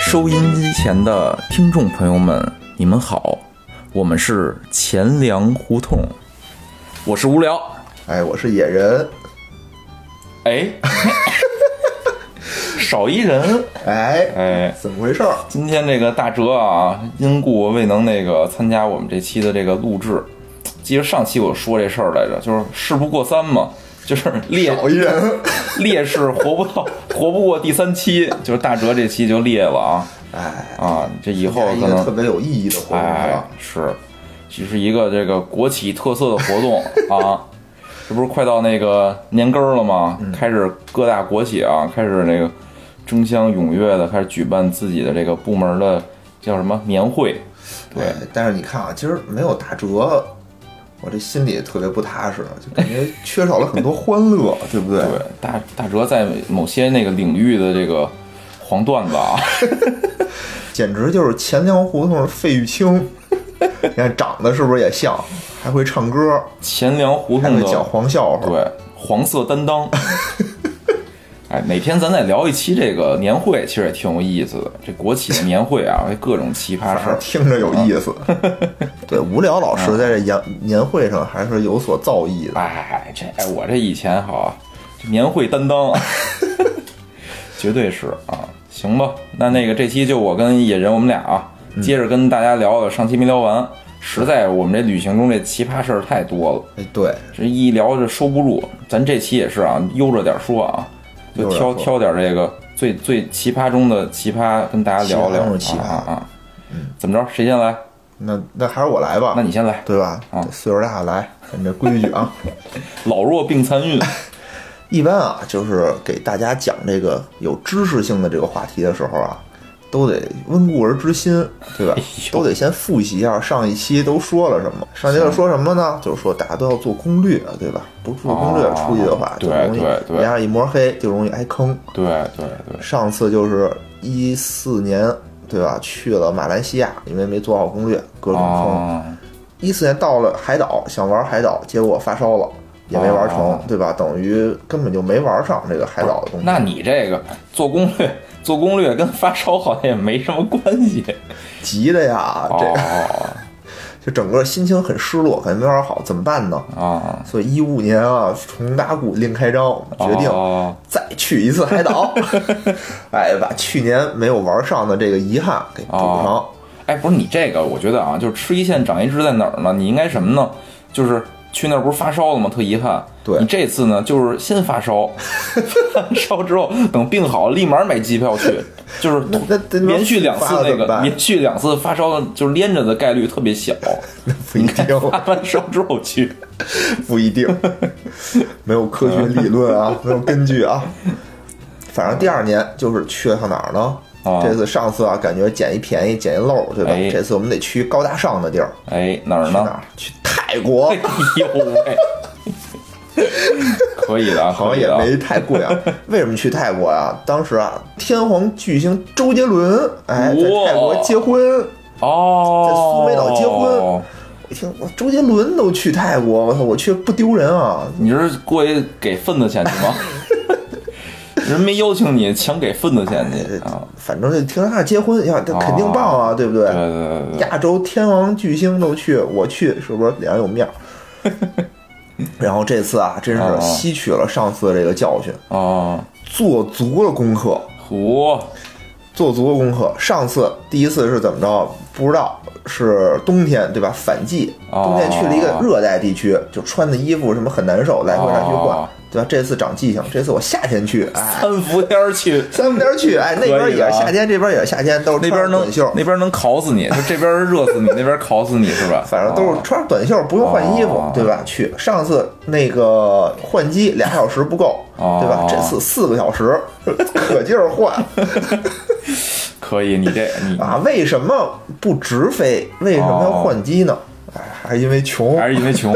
收音机前的听众朋友们，你们好，我们是钱粮胡同，我是无聊。哎，我是野人。哎，少一人。哎哎，怎么回事儿？今天这个大哲啊，因故未能那个参加我们这期的这个录制。记得上期我说这事儿来着，就是事不过三嘛，就是烈人。烈士活不到，活不过第三期，就是大哲这期就烈了啊哎，啊！这以后可能特别有意义的活动是哎吧？，是，这是一个这个国企特色的活动啊。这不是快到那个年根儿了吗？嗯开始各大国企啊，开始那个争相踊跃的开始举办自己的这个部门的叫什么年会。对哎，但是你看啊，今儿没有打折，我这心里特别不踏实，就感觉缺少了很多欢乐，对不对？对，大大哲在某些那个领域的这个黄段子啊，简直就是钱粮胡同费玉清。你看长得是不是也像？还会唱歌，钱粮胡同的讲黄笑话。对黄色担当。哎，哪天咱再聊一期这个年会，其实也挺有意思的。这国企的年会啊，各种奇葩事儿。听着有意思。对，无聊老师在这年年会上还是有所造诣的。哎，这哎我这以前好啊，这年会担当，绝对是啊。行吧，那那个这期就我跟野人我们俩啊，接着跟大家聊聊上期没聊完。实在我们这旅行中这奇葩事儿太多了，哎，对，这一聊就收不住。咱这期也是啊，悠着点说啊，就挑挑点这个最最奇葩中的奇葩，跟大家聊聊奇葩中奇葩啊啊啊！怎么着？谁先来？那那还是我来吧。那你先来。对吧？啊岁数大来，咱这规矩啊。老弱病残孕，一般啊，就是给大家讲这个有知识性的这个话题的时候啊，都得温故而知新，对吧哎？都得先复习一下上一期都说了什么。上一期说什么呢？就是说大家都要做攻略，对吧？不做攻略哦出去的话，就容易脸上一抹黑，就容易挨坑。对对对，上次就是一四年，对吧？去了马来西亚，因为没做好攻略，各种坑。哦，一四年到了海岛，想玩海岛，结果发烧了，也没玩成，哦对吧？等于根本就没玩上这个海岛的东西。那你这个做攻略，做攻略跟发烧好像也没什么关系。急的呀，这个、哦就整个心情很失落，感觉没法好，怎么办呢？啊，所以一五年啊，重打鼓另开张，决定哦再去一次海岛，哎，把去年没有玩上的这个遗憾给补上。哦哎，不是你这个，我觉得啊，就是吃一堑长一智在哪儿呢？你应该什么呢？就是去那儿不是发烧了吗？特遗憾。对你这次呢，就是先发烧，发烧之后等病好，立马买机票去，就是连续两次那个连续两次发烧，就是连着的概率特别小。那不一定，发完烧之后去，不一定，没有科学理论啊，没有根据啊。反正第二年就是去了趟哪儿呢？啊这次上次啊，感觉捡一便宜捡一漏，对吧？哎这次我们得去高大上的地儿，哎，哪儿呢？去哪儿？去泰国 哎，呦喂，可以的，好像。也没太贵啊。为什么去泰国啊？当时啊，天皇巨星周杰伦哎在泰国结婚，哦，在苏梅岛结婚我一听我周杰伦都去泰国，我操，我去不丢人啊？你是过去给份子钱去吗？人没邀请你，强给份子钱去啊？反正就听他结婚，呀，这肯定棒啊，对不对？对对对对，亚洲天王巨星都去，我去是不是脸上有面儿？然后这次啊，真是哦吸取了上次这个教训，哦，做足了功课，嚯，做足了功课。上次第一次是怎么着？不知道是冬天对吧？反季，哦冬天去了一个热带地区，就穿的衣服什么很难受，来回来去换哦，对吧？这次长记性，这次我夏天去，哎，三伏天儿去，三伏天去，哎，那边也是夏天，这边也是夏天，都是那边能短袖，那边能烤死你，就这边热死你，那边烤死你是吧？反正都是穿短袖，不用换衣服，哦对吧？去上次那个换机俩小时不够，哦对吧？这次四个小时，可劲儿换 可以，你这你啊！为什么不直飞？为什么要换机呢？哎，还是因为穷，还是因为穷，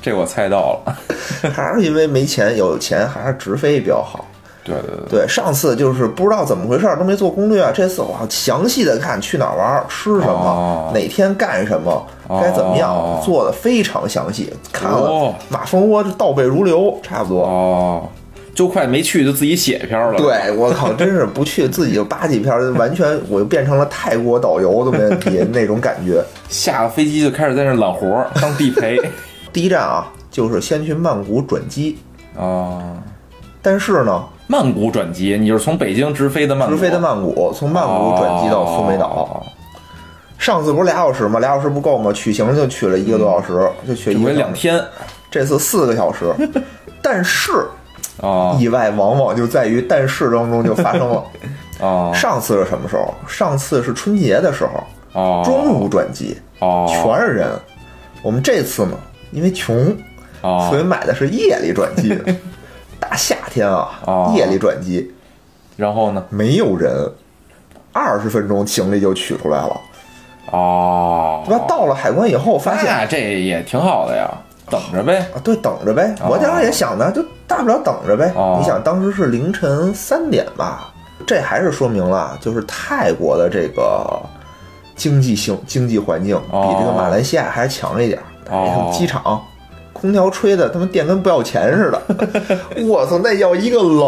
这我猜到了。还是因为没钱？有钱还是直飞比较好。对对对，对，上次就是不知道怎么回事儿，都没做攻略。这次我要详细的看去哪儿玩儿，吃什么，哦哪天干什么，该怎么样，哦做的非常详细。看了哦马蜂窝倒背如流，差不多。哦，就快没去就自己写一篇了。对，我靠，真是不去自己就扒几篇，完全我就变成了泰国导游都没问题那种感觉。下了飞机就开始在那揽活儿当地陪。第一站啊，就是先去曼谷转机，啊，但是呢，曼谷转机，你就是从北京直飞的曼谷，直飞的曼谷，从曼谷转机到苏梅岛。哦上次不是俩小时吗？俩小时不够吗？取行就取了一个多小时，就取一两天这次四个小时，但是啊意外往往就在于但是当中就发生了。啊上次是什么时候？上次是春节的时候，啊！中午转机，哦，全是人。我们这次呢，因为穷，哦所以买的是夜里转机的。大夏天啊哦，夜里转机然后呢？没有人，二十分钟行李就取出来了。哦，对吧？到了海关以后，发现那这也挺好的呀，等着呗。啊，对，等着呗。我当时也想呢，就大不了等着呗。哦你想，当时是凌晨三点吧，这还是说明了，就是泰国的这个经济性经济环境比这个马来西亚还是强一点儿。哦机场空调吹的他妈电跟不要钱似的，我操，那要一个冷。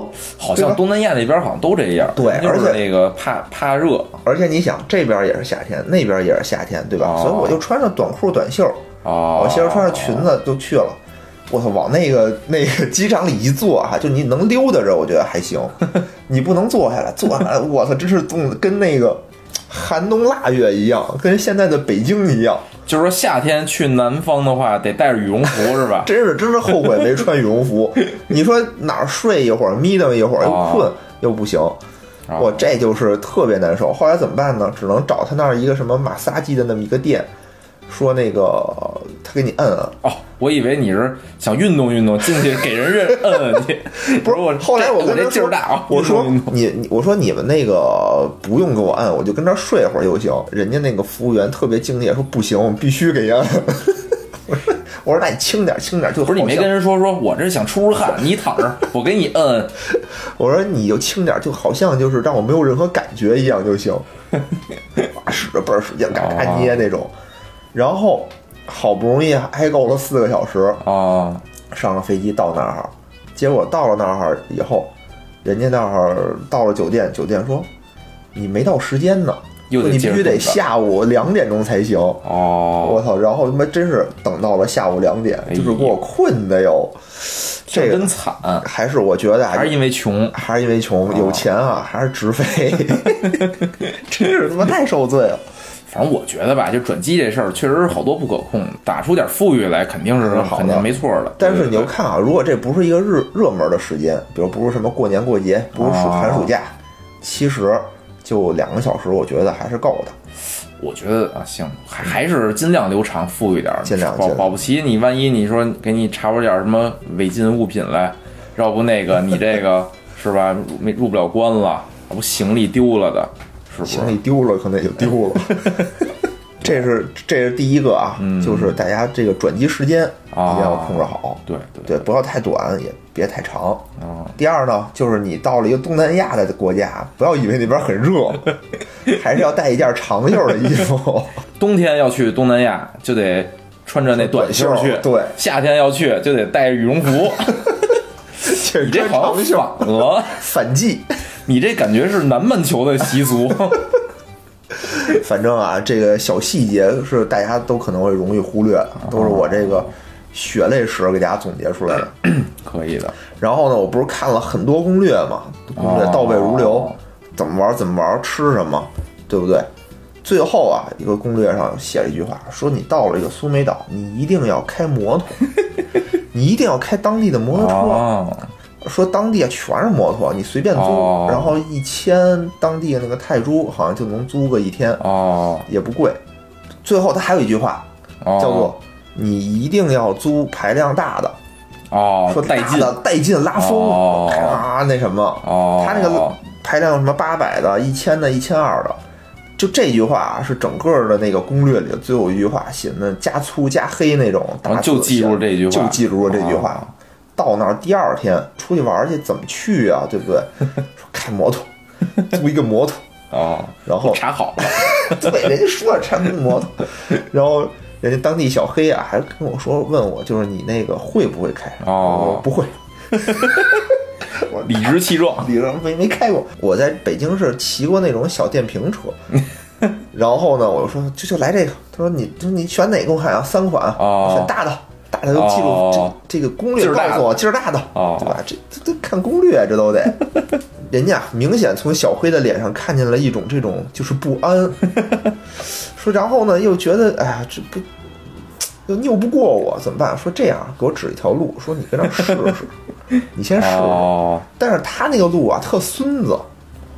好像东南亚那边好像都这样，对而且那个怕怕热。而且你想，这边也是夏天，那边也是夏天，对吧？哦所以我就穿着短裤短袖，哦，我媳妇穿着裙子就去了。我操，往那个那个机场里一坐啊，就你能溜达着，我觉得还行。你不能坐下来，坐下来，我操，真是冻得跟那个寒冬腊月一样，跟现在的北京一样。就是说夏天去南方的话，得带着羽绒服是吧？真是真是后悔没穿羽绒服。你说哪儿睡一会儿，眯瞪一会儿，又哦困又不行，我这就是特别难受。后来怎么办呢？只能找他那儿一个什么马萨基的那么一个店，说那个他给你摁摁。哦，我以为你是想运动运动，进去给人认摁摁去。不是我，后来我这跟他说劲儿大啊！我说你你我说你们那个不用给我摁，我就跟这儿睡会儿就行。人家那个服务员特别敬业，说不行，我们必须给人按。我说我说那你轻点轻点，就不是你没跟人说说，我这想出出汗，你躺着，我给你摁摁。我说你就轻点，就好像就是让我没有任何感觉一样就行。使着倍儿使劲，嘎嘎捏那种。然后好不容易挨够了四个小时，啊上了飞机到那儿，结果到了那儿以后，人家那儿到了酒店，酒店说你没到时间呢，又你必须得下午两点钟才行。哦，我操！然后他妈真是等到了下午两点，哎就是给我困的哟。这真惨，还是我觉得啊还是因为穷。还是因为穷，有钱啊，还是直飞，真是他妈太受罪了。反正我觉得吧，就转机这事儿确实是好多不可控的，打出点富裕来肯定是好的肯定没错的。但是你要看啊，如果这不是一个热热门的时间，比如不是什么过年过节，不是暑哦寒暑假，其实就两个小时，我觉得还是够的。我觉得啊，行，还还是尽量留长，富裕点尽量保保不齐你万一你说给你查出点什么违禁物品来，要不那个你这个 是吧，没入不了关了，要不行李丢了的，是不是？行李丢了，可能也就丢了。这是这是第一个啊，就是大家这个转机时间一定要控制好，对对对，不要太短，也别太长。啊，第二呢，就是你到了一个东南亚的国家，不要以为那边很热，还是要带一件长袖的衣服。冬天要去东南亚就得穿着那短袖去，对夏天要去就得带着羽绒服。这你这好长袖像反了，反季。你这感觉是南半球的习俗。反正啊，这个小细节是大家都可能会容易忽略的，都是我这个血泪史给大家总结出来的。可以的，然后呢，我不是看了很多攻略嘛，攻略倒背如流哦，怎么玩怎么玩，吃什么，对不对？最后啊，一个攻略上写了一句话，说你到了一个苏梅岛，你一定要开摩托，你一定要开当地的摩托车。哦，说当地啊全是摩托，你随便租，哦。然后一千当地那个泰铢，好像就能租个一天，哦，也不贵。最后他还有一句话，哦。叫做你一定要租排量大的，哦，说带劲。的带劲拉风，哦。啊那什么，哦，他那个排量什么八百的、一千的、一千二的，就这句话啊是整个的那个攻略里的最后一句话，写的加粗加黑那种，大字就记住这句话。就记住了这句话。哦到那儿第二天出去玩去，怎么去啊？对不对？说开摩托，租一个摩托，哦，然后查好了，对，人家说了查摩托，然后人家当地小黑啊还跟我说，问我就是你那个会不会开？哦我说不会，我理直气壮。理论没没开过。我在北京是骑过那种小电瓶车，然后呢，我就说就就来这个。他说你就你选哪个？我看啊，三款，哦选大的，大家都记住、哦这这个攻略告诉我劲儿大的，哦对吧？这这这看攻略这都得。人家明显从小辉的脸上看见了一种这种就是不安，说然后呢又觉得哎呀这不又拗不过我怎么办？说这样给我指一条路，说你跟那儿试试，你先试试。哦但是他那个路啊，特孙子，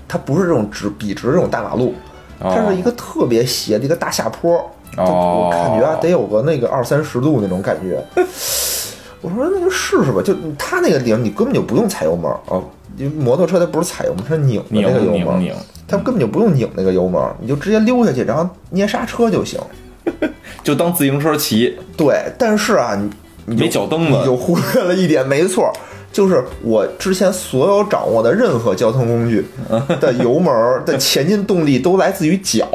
他不是这种直笔直这种大马路，哦它是一个特别斜的一个大下坡。感觉啊，得有个那个二三十度那种感觉。我说那就试试吧，就他那个地方你根本就不用踩油门啊，因为摩托车它不是踩油门，它是拧的拧那个油门，拧拧，它根本就不用拧那个油门，你就直接溜下去，然后捏刹车就行。就当自行车骑，对，但是啊，你你没脚蹬子你就忽略了一点，没错，就是我之前所有掌握的任何交通工具 的油门儿的前进动力都来自于脚。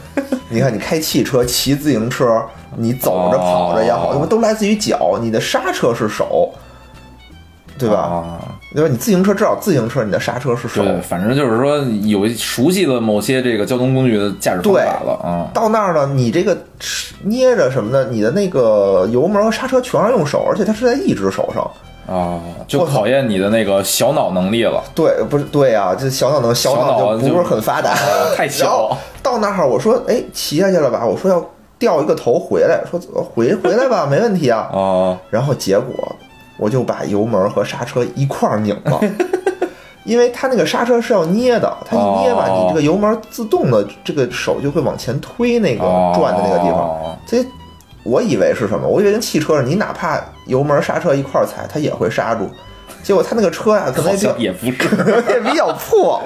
你看，你开汽车、骑自行车，你走着、哦跑着也好，都来自于脚。你的刹车是手，对吧？啊对吧？你自行车至少自行车你的刹车是手。对，反正就是说有熟悉了某些这个交通工具的驾驶方法了啊。到那儿呢，你这个捏着什么的？你的那个油门和刹车全是用手，而且它是在一只手上。啊，就考验你的那个小脑能力了。对，不是对啊、这小脑能小脑就不是很发达，太小到那儿，我说，哎，骑下去了吧？我说要掉一个头回来，说回回来吧，没问题啊。啊然后结果我就把油门和刹车一块儿拧了。因为它那个刹车是要捏的，它一捏吧，哦你这个油门自动的这个手就会往前推那个哦转的那个地方。哦所以我以为是什么？我以为跟汽车似的，你哪怕油门刹车一块儿踩，它也会刹住。结果它那个车啊、可能好也不是也比较破，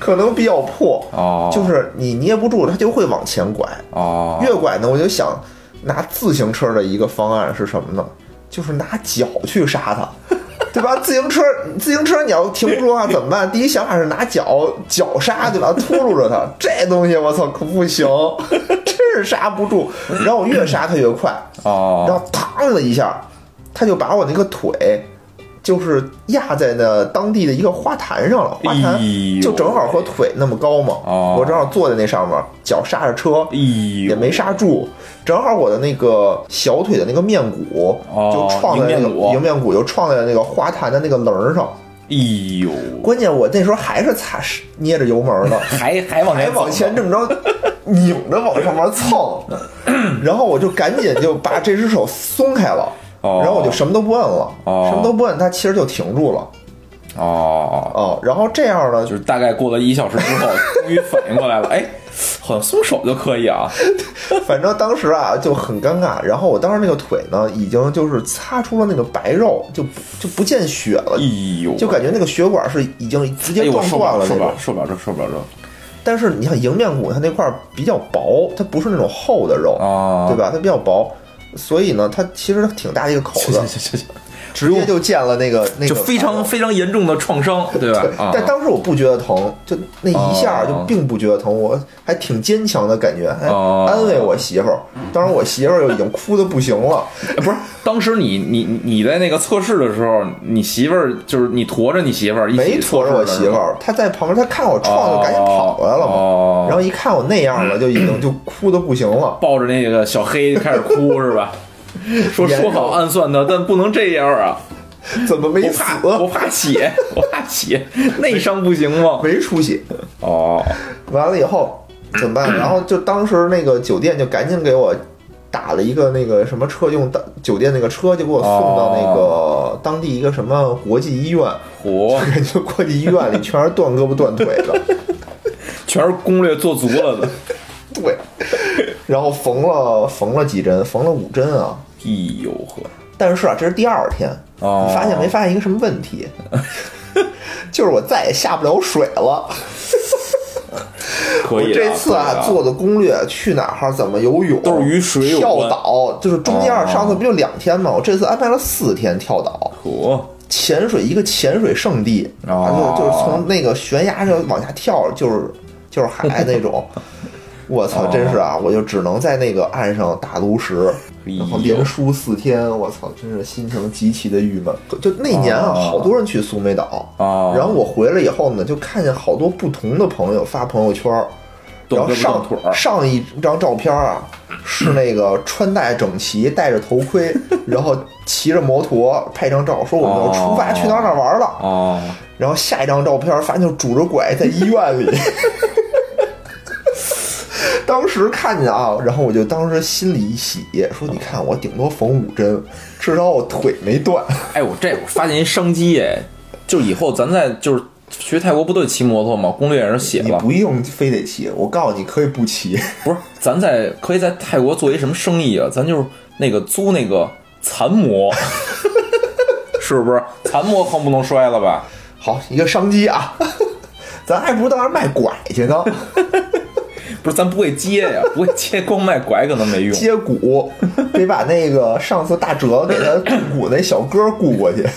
可能比较破，哦，就是你捏不住，它就会往前拐。哦，越拐呢，我就想拿自行车的一个方案是什么呢？就是拿脚去刹它，对吧？自行车，自行车你要停不住的话怎么办？第一想法是拿脚脚刹，对吧？秃噜着它，这东西我操可不行，真是刹不住。然后我越刹它越快，然哦后嘡的一下，它就把我那个腿。就是压在那当地的一个花坛上了，花坛就正好和腿那么高嘛，哦。我正好坐在那上面，脚刹着车，哎，也没刹住，正好我的那个小腿的那个面骨哦就撞在那个迎面骨。迎面骨就撞在那个花坛的那个棱儿上。哎呦，关键我那时候还是踩捏着油门呢，还还往还往前这么着拧着往上面蹭，然后我就赶紧就把这只手松开了，哦然后我就什么都不摁了，哦什么都不摁，它其实就停住了哦，哦。然后这样呢，就是大概过了一小时之后，终于反应过来了，哎，好像松手就可以啊。反正当时啊就很尴尬，然后我当时那个腿呢已经就是擦出了那个白肉，就就不见血了哎，呦，就感觉那个血管是已经直接撞断了受不了，。受不了这，受不了这。但是你看迎面骨它那块儿比较薄，它不是那种厚的肉，啊，对吧？它比较薄，所以呢，它其实挺大的一个口子，直接就见了那个那个就非常非常严重的创伤，对吧对？啊，但当时我不觉得疼，就那一下就哦并不觉得疼，我还挺坚强的感觉，还哦安慰我媳妇儿。当时我媳妇儿就已经哭的不行了，哎不是，当时你你你在那个测试的时候，你媳妇儿就是你驮着你媳妇儿没驮着我媳妇儿，她在旁边，她看我创就赶紧跑过来了嘛。哦然后一看我那样了，就已经就哭的不行了。抱着那个小黑开始哭 是吧？说说好暗算他，但不能这样啊！怎么没我死？怕我怕血，我怕血，内伤不行吗？没出血。哦，完了以后怎么办？然后就当时那个酒店就赶紧给我打了一个那个什么车，用当酒店那个车就给我送到那个当地一个什么国际医院。嚯，人家国际医院里全是断胳膊断腿的，全是攻略做足了的。对。然后缝了缝了几针，缝了五针啊。哎呦呵，但是啊，这是第二天，哦你发现没发现一个什么问题？就是我再也下不了水了。我可以我这次啊做的攻略，去哪儿怎么游泳，都是与水有跳岛，就是中间哦上次不就两天吗？我这次安排了四天跳岛，嚯，潜水一个潜水圣地，然后就就是从那个悬崖上往下跳，就是就是海那种。我操，真是啊！我就只能在那个岸上打炉石，哎然后连输四天，我操，真是心情极其的郁闷。就那年啊，哦好多人去苏梅岛，啊然后我回来以后呢，就看见好多不同的朋友发朋友圈然后上腿儿上一张照片啊，是那个穿戴整齐，戴着头盔，然后骑着摩托拍张照，说我们要出发去哪儿哪儿玩了。哦，然后下一张照片发现就拄着拐在医院里。当时看见啊，然后我就当时心里一喜，说你看我顶多缝五针，至少我腿没断。哎，我这我发现一商机哎，就以后咱在就是去泰国不都得骑摩托吗？攻略上写了，你不用非得骑，我告诉你可以不骑。不是，咱在可以在泰国做一什么生意啊？咱就是那个租那个残模，是不是？残模更不能摔了吧？好，一个商机啊，咱还不如到那儿卖拐去呢，不是，咱不会接呀，不会接，光卖拐可能没用。接骨，得把那个上次大哲给他雇骨那小哥雇过去。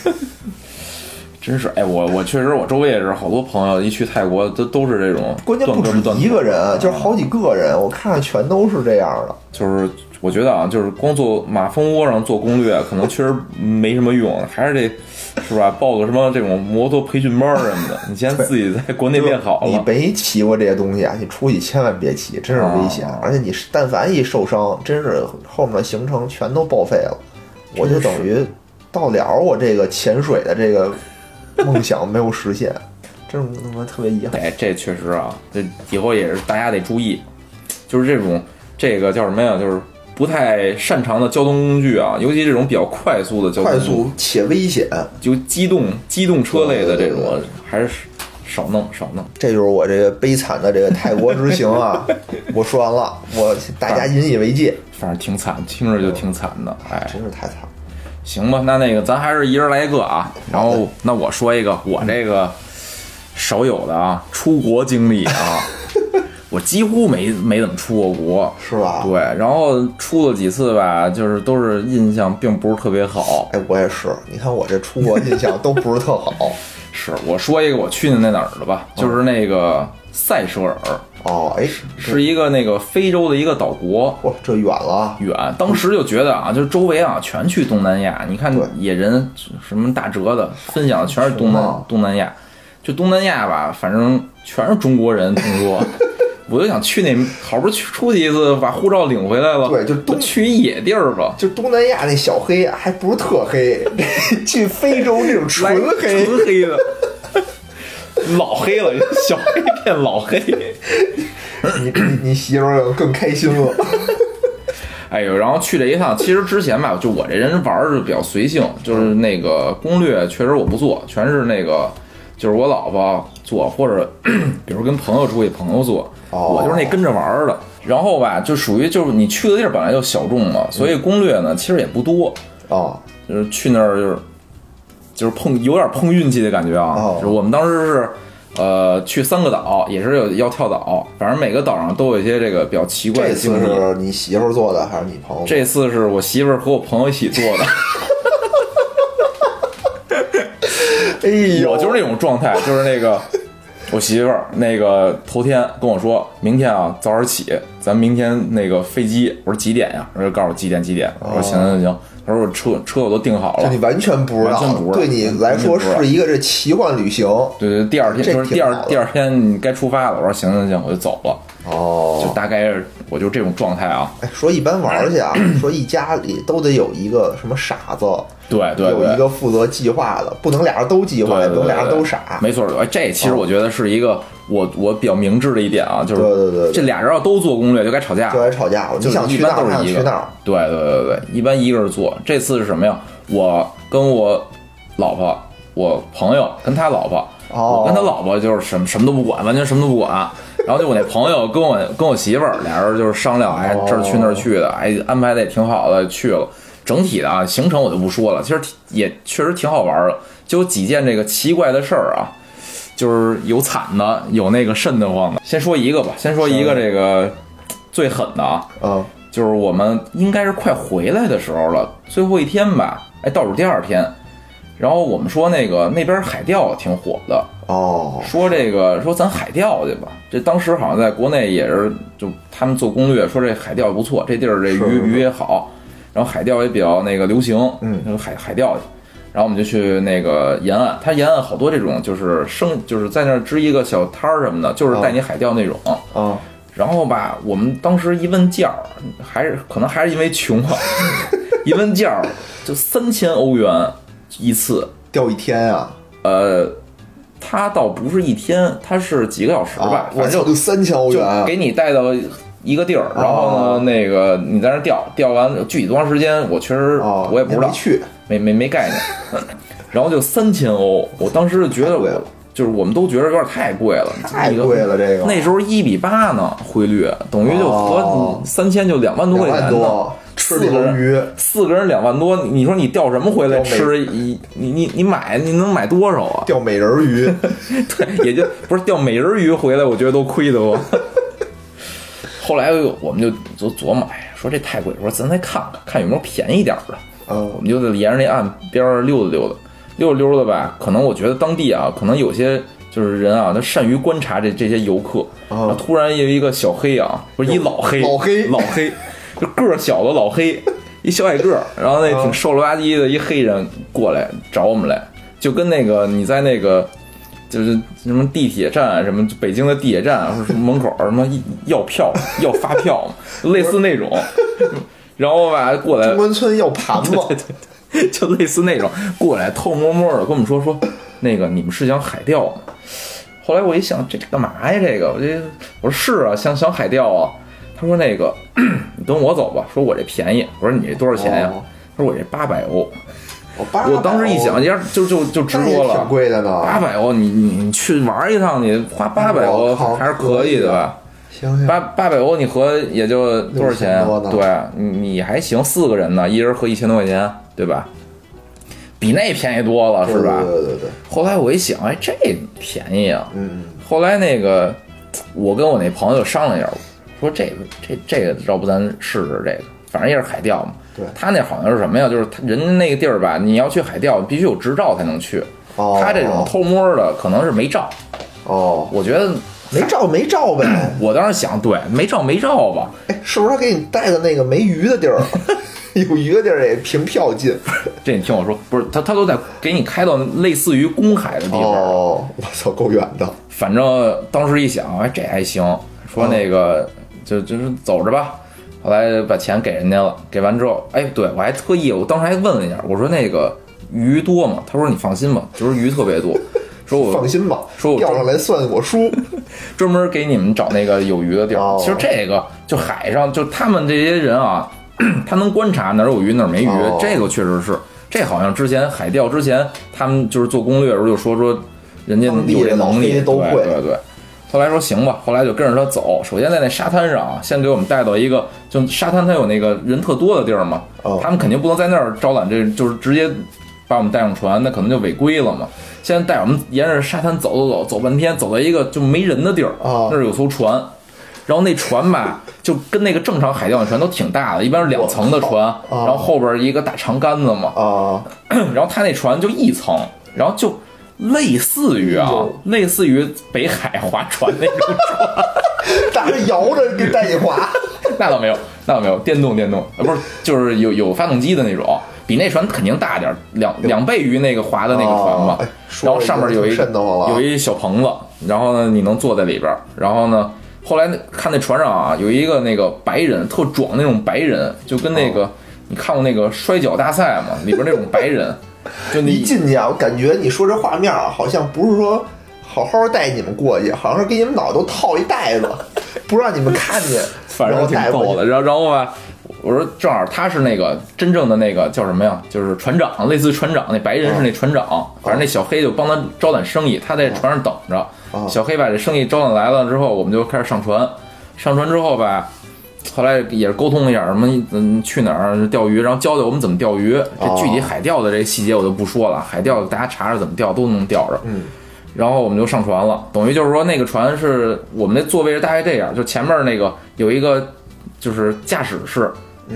真是，哎，我我确实，我周围也是好多朋友，一去泰国都都是这种关键不止一个人，就是好几个人，我看着全都是这样的。就是我觉得啊，就是光做马蜂窝上做攻略，可能确实没什么用，还是得是吧？报个什么这种摩托培训班儿什么的，你先自己在国内练好了你。没骑过这些东西啊，你出去千万别骑，真是危险。哦而且你但凡一受伤，真是后面的行程全都报废了。我就等于到了我这个潜水的这个梦想没有实现，真是他妈特别遗憾。哎，这确实啊，这以后也是大家得注意，就是这种这个叫什么呀？就是不太擅长的交通工具啊，尤其这种比较快速的交通快工具，速且危险，就机动机动车类的这种对对，还是少弄少弄。这就是我这个悲惨的这个泰国之行啊！我说完了，我大家引以为戒，反正挺惨，听着就挺惨的。哎，真是太惨了。行吧，那那个咱还是一人来一个啊。然后那我说一个我这个少有的啊出国经历啊，我几乎没没怎么出过国。是吧？对，然后出了几次吧，就是都是印象并不是特别好。哎，我也是。你看我这出国印象都不是特好。是我说一个我去的那哪儿的吧，就是那个塞舌尔，哦，哎，是一个那个非洲的一个岛国。哇，这远了。远，当时就觉得啊，就是周围啊全去东南亚。你看对野人什么大哲的分享的全是东南东南亚，就东南亚吧，反正全是中国人。听说，我就想去那，好不容易去出去一次，把护照领回来了，对就东去一野地儿吧，就东南亚那小黑还不是特黑，去非洲那种纯黑，纯黑的，老黑了，小黑变老黑。你你你媳妇儿更开心了。哎呦，然后去这一趟，其实之前吧，就我这人玩儿是比较随性，就是那个攻略确实我不做，全是那个就是我老婆做，或者 比如跟朋友出去，朋友做，哦我就是那跟着玩儿的。然后吧，就属于就是你去的地儿本来就小众嘛，所以攻略呢其实也不多，啊，就是去那儿就是就是碰有点碰运气的感觉啊。哦就是我们当时是呃去三个岛，也是有要跳岛，反正每个岛上都有一些这个比较奇怪这的经历。次是你媳妇儿做的还是你朋友？这次是我媳妇儿和我朋友一起做的，哎呦，我就是那种状态，就是那个我媳妇儿那个头天跟我说，明天啊早点起，咱明天那个飞机，我说几点呀？然后就告诉我几点几点，我说行行行，他说我车车我都订好了。这你，完全不知道，完全不知道对你来说是一个这奇幻旅行。对对，第二天这就是第二第二天你该出发了，我说行行行，我就走了，哦，就大概是我就这种状态啊，哎，说一般玩儿去啊，说一家里都得有一个什么傻子，对对有一。个负责计划的，不能俩人都计划，也不能俩人都傻。没错，哎，这其实我觉得是一个我我比较明智的一点啊，就是对对对对这俩人要都做攻略就该吵架就，该吵架你想去那儿，一去那儿，对对对对，一般一个人做。这次是什么呀？我跟我老婆，我朋友跟他老婆，哦我跟他老婆就是什么什么都不管，完全什么都不管。然后就我那朋友跟我跟我媳妇儿俩人就是商量，哎哦，这儿去那儿去的，哎，安排的也挺好的，去了。整体的啊，行程我就不说了，其实也确实挺好玩的，就有几件这个奇怪的事儿啊，就是有惨的，有那个瘆得慌的。先说一个吧，先说一个这个最狠的啊，嗯，就是我们应该是快回来的时候了，最后一天吧，哎，倒数第二天，然后我们说那个那边海钓挺火的，哦，说这个说咱海钓去吧。这当时好像在国内也是，就他们做攻略说这海钓不错，这地儿这鱼鱼也好，然后海钓也比较那个流行，嗯就海海钓去。然后我们就去那个沿岸，它沿岸好多这种就是生，就是在那儿支一个小摊儿什么的，就是带你海钓那种。啊，然后吧，我们当时一问价儿，还是可能还是因为穷啊，一问价儿就三千欧元一次。钓一天啊，呃，它倒不是一天，它是几个小时吧反正就三千欧就元。啊，给你带到一个地儿，然后哦呢，那个你在那儿钓，钓完具体多长时间，我确实哦，我也不知道没，去，没没没概念。然后就三千欧，我当时就觉得我就是我们都觉得有点太贵了，太贵了这个。那时候一比八呢，汇率等于就哦。合三千就两万多块钱呢。万多，，四个人鱼，四个人两万多，你你说你钓什么回来吃？你你你你买你能买多少啊？钓美人鱼，对，也就不是钓美人鱼回来，我觉得都亏得慌。后来我们就就琢磨，说这太贵，我说咱再看看，看有没有便宜点儿的。嗯我们就沿着那岸边溜达溜达，溜达溜达吧。可能我觉得当地啊，可能有些就是人啊，他善于观察这这些游客。啊突然有一个小黑啊，不是一老黑，老黑老黑，就个儿小的老黑，一小矮个儿，然后那挺瘦了吧唧的一黑人过来找我们来，就跟那个你在那个。就是什么地铁站，什么北京的地铁站，或者什么门口什么要票、要发票，类似那种。然后吧，过来中关村要盘 子，就类似那种过来偷摸摸的跟我们说说，那个你们是想海钓吗？后来我一想，这这干嘛呀？这个我这我说是啊，想想海钓啊。他说那个 你跟我走吧，说我这便宜。我说你这多少钱呀？哦他说我这八百欧。我八我当时一想，一下就就就直说了，贵的呢，八百欧，你你你去玩一趟，你花八百欧还是可以的吧？行行，八八百欧，你合也就多少钱啊6000多？呢对，你你还行，四个人呢，一人合一千多块钱，对吧？比那便宜多了，是吧？对对对对，后来我一想，哎，这便宜啊！嗯，后来那个，我跟我那朋友商量一下，说这个这这个，要不咱试试这个，反正也是海钓嘛。对他那好像是什么呀？就是他人家那个地儿吧，你要去海钓，必须有执照才能去。哦，他这种偷摸的，可能是没照。哦，我觉得，没照没照呗，我当时想，对，没照没照吧。哎，是不是他给你带的那个没鱼的地儿？有鱼的地儿也凭票进。这你听我说，不是他，他都在给你开到类似于公海的地方。哦，我操，够远的。反正当时一想，哎，这还行，说那个、就就是走着吧。后来把钱给人家了，给完之后，哎，对我还特意，我当时还问了一下，我说那个鱼多吗？他说你放心吧，就是鱼特别多。说我放心吧，说我钓上来算我输。专门给你们找那个有鱼的地儿。哦其实这个就海上，就他们这些人啊，他能观察哪儿有鱼哪儿没鱼，哦这个确实是。这好像之前海钓之前，他们就是做攻略的时候就说说，人家有这能力，都会对对对。后来说行吧，后来就跟着他走。首先在那沙滩上啊，先给我们带到一个，就沙滩它有那个人特多的地儿嘛，哦。他们肯定不能在那儿招揽这，就是直接把我们带上船，那可能就违规了嘛。现在带我们沿着沙滩走走走，走半天，走到一个就没人的地儿，哦。那儿有艘船，然后那船吧，就跟那个正常海钓的船都挺大的，一般是两层的船，哦。然后后边一个大长杆子嘛，啊，然后他那船就一层，然后就类似于啊，类似于北海划船那种船，打着摇着给带你划。那倒没有，那倒没有，电动电动，呃，不是，就是有有发动机的那种，比那船肯定大点儿，两两倍于那个划的那个船嘛哦哎。说然后上面有一有一小棚子，然后呢，你能坐在里边儿，然后呢。后来那看那船上啊，有一个那个白人，特壮那种白人，就跟那个、哦你看过那个摔跤大赛嘛？里边那种白人，就你一进去啊，我感觉你说这画面啊，好像不是说好好带你们过去，好像是给你们脑袋都套一袋子，不让你们看见，反正然后带过去。挺逗的。然后然后吧，我说正好他是那个真正的那个叫什么呀？就是船长，类似于船长。那白人是那船长，反正那小黑就帮他招揽生意，他在船上等着。小黑把这生意招揽来了之后，我们就开始上船。上船之后吧，后来也是沟通了一下，什么嗯去哪儿钓鱼，然后教教我们怎么钓鱼。这具体海钓的这细节我就不说了，海钓大家查查怎么钓都能钓着。嗯。然后我们就上船了，等于就是说那个船是我们那座位是大概这样，就前面那个有一个就是驾驶室，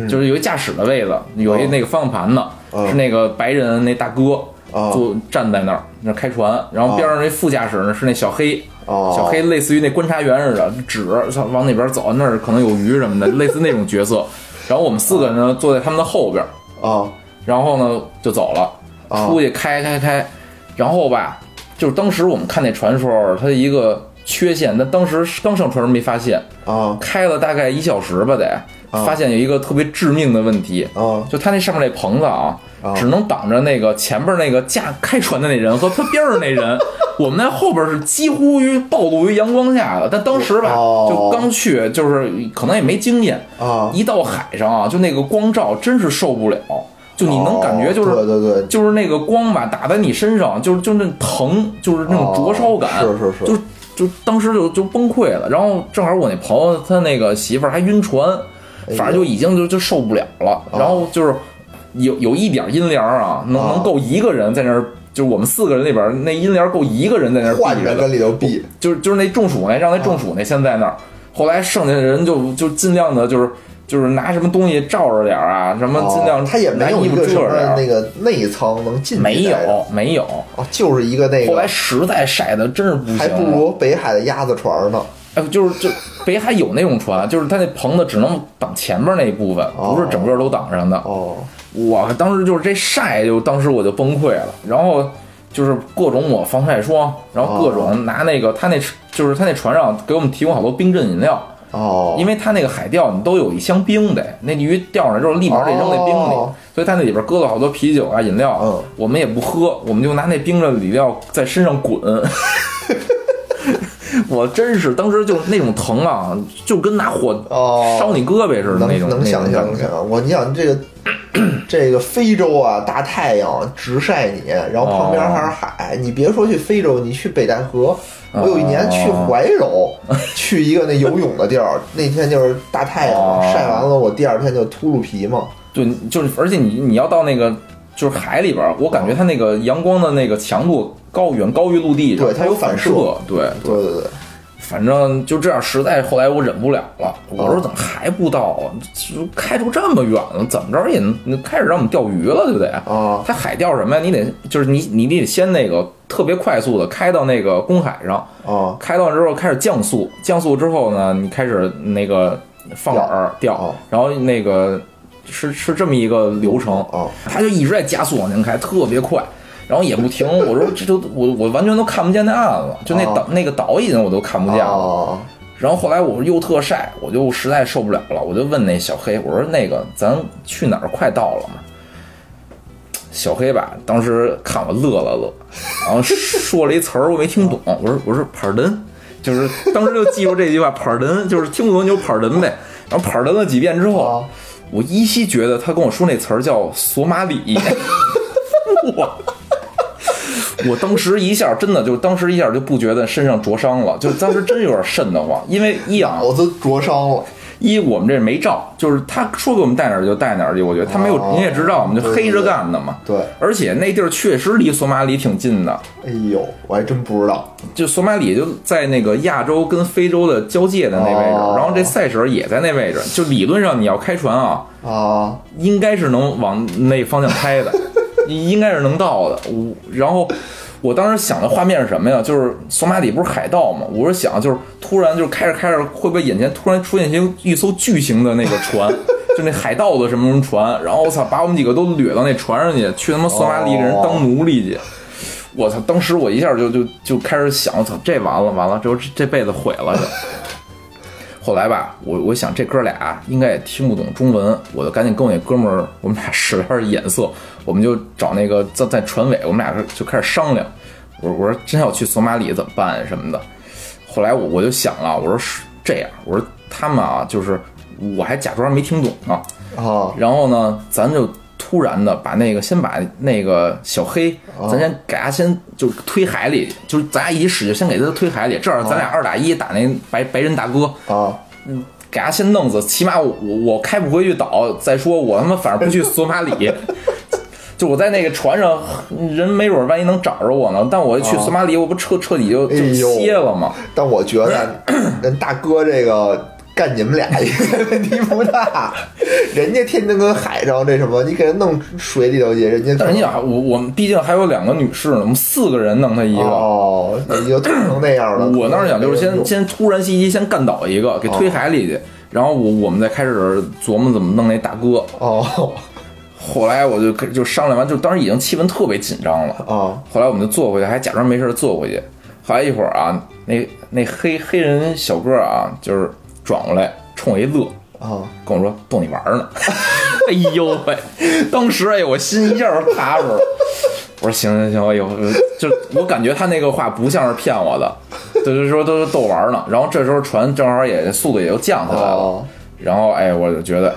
就是有一驾驶的位子，有一那个方向盘呢，嗯是那个白人那大哥，啊就站在那儿那开船，然后边上那副驾驶呢是那小黑，哦小黑类似于那观察员似的，指操往哪边走，那儿可能有鱼什么的，类似那种角色。然后我们四个人呢坐在他们的后边，啊然后呢就走了，啊出去开开开，然后吧，就是当时我们看那船的时候，它一个缺陷，但当时刚上船时没发现，啊开了大概一小时吧得，发现有一个特别致命的问题，啊就他那上面那棚子啊啊，只能挡着那个前边那个驾开船的那人和他边上那人，我们那后边是几乎于暴露于阳光下的。但当时吧，哦就刚去，就是可能也没经验，啊！一到海上啊，就那个光照真是受不了，就你能感觉就是。哦对对对，就是那个光吧打在你身上，就是就那疼，就是那种灼烧感，哦是是是就就当时就就崩溃了。然后正好我那朋友他那个媳妇儿还晕船，哎反正就已经就就受不了了。哦然后就是有有一点阴凉啊，能哦能够一个人在那儿，就是我们四个人里边那阴凉够一个人在那儿换闭着的着跟里头避就是就是那中暑那让那中暑那先在那儿，后来剩下的人就就尽量的就是就是拿什么东西罩着点儿啊，什么尽量哦他也没有一个那个内层能进去没有没有。哦，就是一个那个后来，实在晒的真是不行了，还不如北海的鸭子船呢。哎，就是就北海有那种船，就是它那棚子只能挡前面那一部分，哦。不是整个都挡上的。哦。我当时就是这晒，就当时我就崩溃了，然后就是各种抹防晒霜，然后各种拿那个他那就是他那船上给我们提供好多冰镇饮料，哦，因为他那个海钓你都有一箱冰的，那鱼钓上来之后立马得扔那冰里，哦所以他那里边搁了好多啤酒啊饮料，嗯我们也不喝，我们就拿那冰的饮料在身上滚。我真是当时就那种疼啊，就跟拿火哦烧你胳膊似的那种，能能想象能想象。我你想这个 这个非洲啊，大太阳直晒你，然后旁边还是海。你别说去非洲，你去北戴河，我有一年去怀柔，去一个那游泳的地儿，那天就是大太阳晒完了，我第二天就秃噜皮嘛。对就是，而且你你要到那个就是海里边儿，我感觉它那个阳光的那个强度高远高于陆地上，对它有反反射对。对对对，反正就这样，实在后来我忍不了了，我说怎么还不到啊？就开出这么远了，怎么着也能开始让我们钓鱼了，对不对？啊他海钓什么呀？你得就是你你得先那个特别快速的开到那个公海上，啊开到之后开始降速，降速之后呢，你开始那个放饵钓哦，然后那个是是这么一个流程啊，他就一直在加速往前开，特别快。然后也不停，我说这都我我完全都看不见那岸了，就那哦岛、那个岛已经我都看不见了。啊然后后来我又特晒，我就实在受不了了，我就问那小黑，我说那个咱去哪儿快到了吗？小黑吧，当时看我乐了乐，然后说了一词儿我没听懂，我说我说 pardon，就是当时就记住这句话 pardon，就是听不懂你就 pardon 呗。然后 pardon 了几遍之后，啊我依稀觉得他跟我说那词儿叫索马里，我。我当时一下真的就当时一下就不觉得身上灼伤了，就当时真有点瘆得慌，因为一啊我都灼伤了。一我们这没照，就是他说给我们带哪儿就带哪儿去，我觉得他没有，哦你也知道，我们就黑着干的嘛。对，而且那地儿确实离索马里挺近的，哎呦，我还真不知道。就索马里就在那个亚洲跟非洲的交界的那位置，哦然后这赛舍也在那位置，就理论上你要开船啊，啊应该是能往那方向开的，应该是能到的。我然后我当时想的画面是什么呀？就是索马里不是海盗嘛？我是想就是突然就开着开着，会不会眼前突然出现一一艘巨型的那个船？就那海盗的什么什么船，然后我操，把我们几个都掠到那船上去，去他妈索马里给人当奴隶去。我操！当时我一下就就就开始想，我操，这完了完了，这这辈子毁了就。后来吧，我我想这哥俩应该也听不懂中文，我就赶紧跟我那哥们儿，我们俩使了点眼色，我们就找那个在在船尾，我们俩就开始商量。我我说真要去索马里怎么办什么的。后来我我就想了，我说是这样，我说他们啊，就是我还假装没听懂呢。啊然后呢，咱就突然的把那个先把那个小黑，咱先给他先就推海里，就是咱俩一起使劲先给他推海里，这样咱俩二打一打那白白人大哥，啊嗯给他先弄死，起码我我我开不回去岛，再说我他妈反正不去索马里。就我在那个船上，人没准万一能找着我呢。但我去索马里，我不彻彻底就就歇了吗？但我觉得 人大哥这个干你们俩应该问题不大。人家天天跟海上这什么，你给人弄水里头去，人家但是你想，我我们毕竟还有两个女士呢，我们四个人弄他一个。哦，你就弄成那样了。我当时想就是先先先突然袭击，先干倒一个，给推海里去，然后我我们再开始琢磨怎么弄那大哥。哦后来我就就商量完，就当时已经气氛特别紧张了。哦后来我们就坐回去，还假装没事坐回去。后来一会儿啊，那那黑黑人小哥啊，就是转过来冲我一乐，啊跟我说逗你玩呢。哎呦喂！当时哎，我心一下就踏实了。我说行行行，哎呦，就我感觉他那个话不像是骗我的，就是说都是逗玩呢。然后这时候船正好也速度也就降下来了，哦，然后哎，我就觉得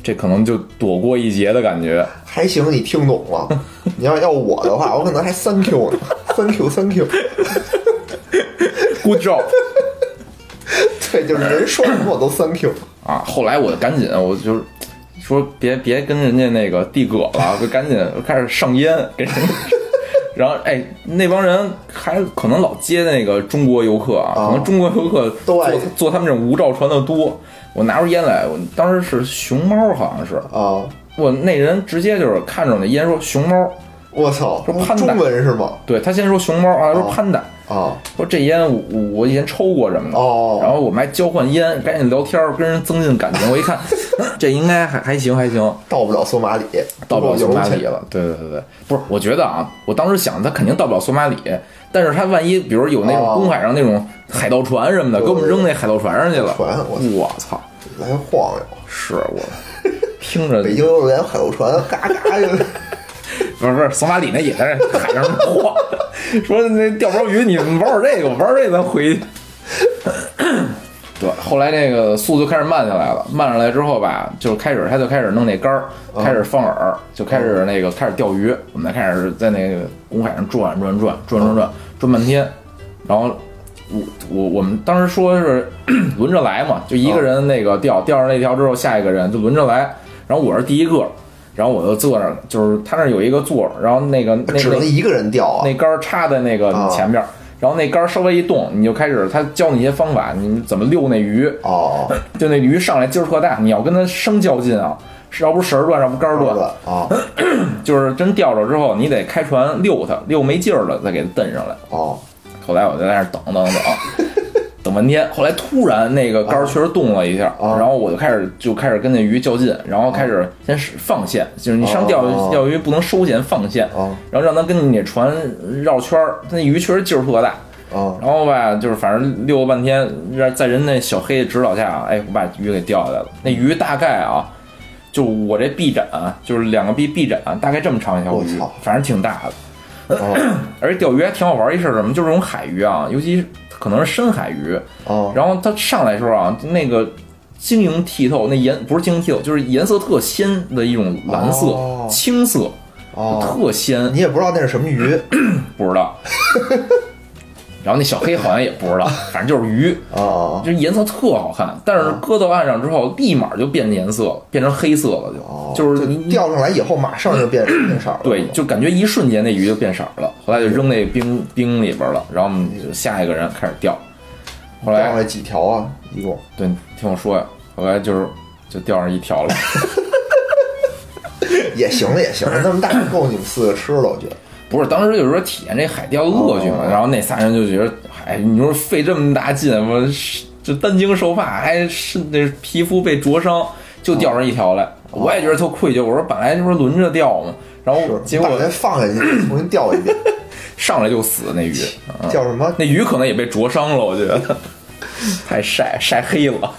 这可能就躲过一劫的感觉。还行，你听懂了。你要要我的话，我可能还 thank you 呢，thank you，thank you。Good job 对，就是人说什么我都 thank you。啊！后来我赶紧，我就是说别别跟人家那个递葛了，就赶紧开始上烟给人。然后哎，那帮人还可能老接那个中国游客啊，啊可能中国游客坐坐他们这种无照船的多。我拿出烟来，我当时是熊猫，好像是啊，我那人直接就是看着我那烟说熊猫，我操说潘，达中文是吗？对他先说熊猫啊，说哦潘达，啊。说这烟我我以前抽过什么的，哦。然后我们还交换烟，赶紧聊天儿，跟人增进感情。我一看，这应该还还行还行，到不了索马里，到不了索马里了。对对对对，不是，我觉得啊，我当时想他肯定到不了索马里，但是他万一比如有那种哦公海上那种海盗船什么的，给我们扔那海盗船上去了，船我我操！来晃悠，是我听着北京幼儿园海盗船嘎嘎就不是不是，索马里那也在那海上晃，说那钓不着鱼，你们玩会这个，玩会儿这个咱回去。对，后来这个速度开始慢下来了，慢下来之后吧，就开始他就开始弄那杆，开始放饵，就开始那个开始钓鱼，我们才开始在那个公海上转转转转转转转半天，然后我我我们当时说是轮着来嘛，就一个人那个钓钓上那条之后，下一个人就轮着来，然后我是第一个，然后我就坐那儿，就是他那儿有一个座儿，然后那个只能一个人钓啊。那杆儿插在那个啊前边儿，然后那杆儿稍微一动，你就开始他教你一些方法，你怎么遛那鱼，哦，就那鱼上来劲儿特大，你要跟它生较劲啊，要不绳儿断，要不杆儿断，啊 就是真钓着之后，你得开船遛它，遛没劲儿了再给它蹬上来。哦。后来我就在那儿等等等，等半天。后来突然那个杆儿确实动了一下，啊然后我就开始就开始跟那鱼较劲，然后开始先是放线，就是你上钓哦钓鱼不能收线放线，哦然后让它跟你那船绕圈儿，它那鱼确实劲儿特大。哦然后吧，就是反正溜了半天，在人那小黑的指导下，哎，我把鱼给钓下来了。那鱼大概啊，就我这臂展，就是两个臂臂展，大概这么长一条鱼我操，反正挺大的。哦 而且钓鱼还挺好玩一事儿，什么？就是这种海鱼啊，尤其可能是深海鱼，哦。然后它上来的时候啊，那个晶莹剔透，那颜不是晶莹剔透，就是颜色特鲜的一种蓝色、哦。青色，哦，特鲜，你也不知道那是什么鱼。不知道。然后那小黑好像也不知道，反正就是鱼，啊就是颜色特好看。但是搁到岸上之后，立马就变颜色，变成黑色了哦，就，就是你钓上来以后马上就变变色了，对，就感觉一瞬间那鱼就变色了。后来就扔那冰冰里边了，然后我们就下一个人开始钓。后来钓上来几条啊？一共对，听我说呀，后来就是就钓上一条了。也行了也行了，那么大够你们四个吃了，我觉得。不是，当时就是说体验这海钓的乐趣嘛。哦然后那仨人就觉得，哎，你说费这么大劲，我是这担惊受怕，还是那皮肤被灼伤，就钓上一条来。我也觉得特愧疚，我说本来这不是轮着钓嘛，然后，结果把它放下去，重新钓一遍，上来就死那鱼，嗯叫什么？那鱼可能也被灼伤了，我觉得 太晒晒黑了。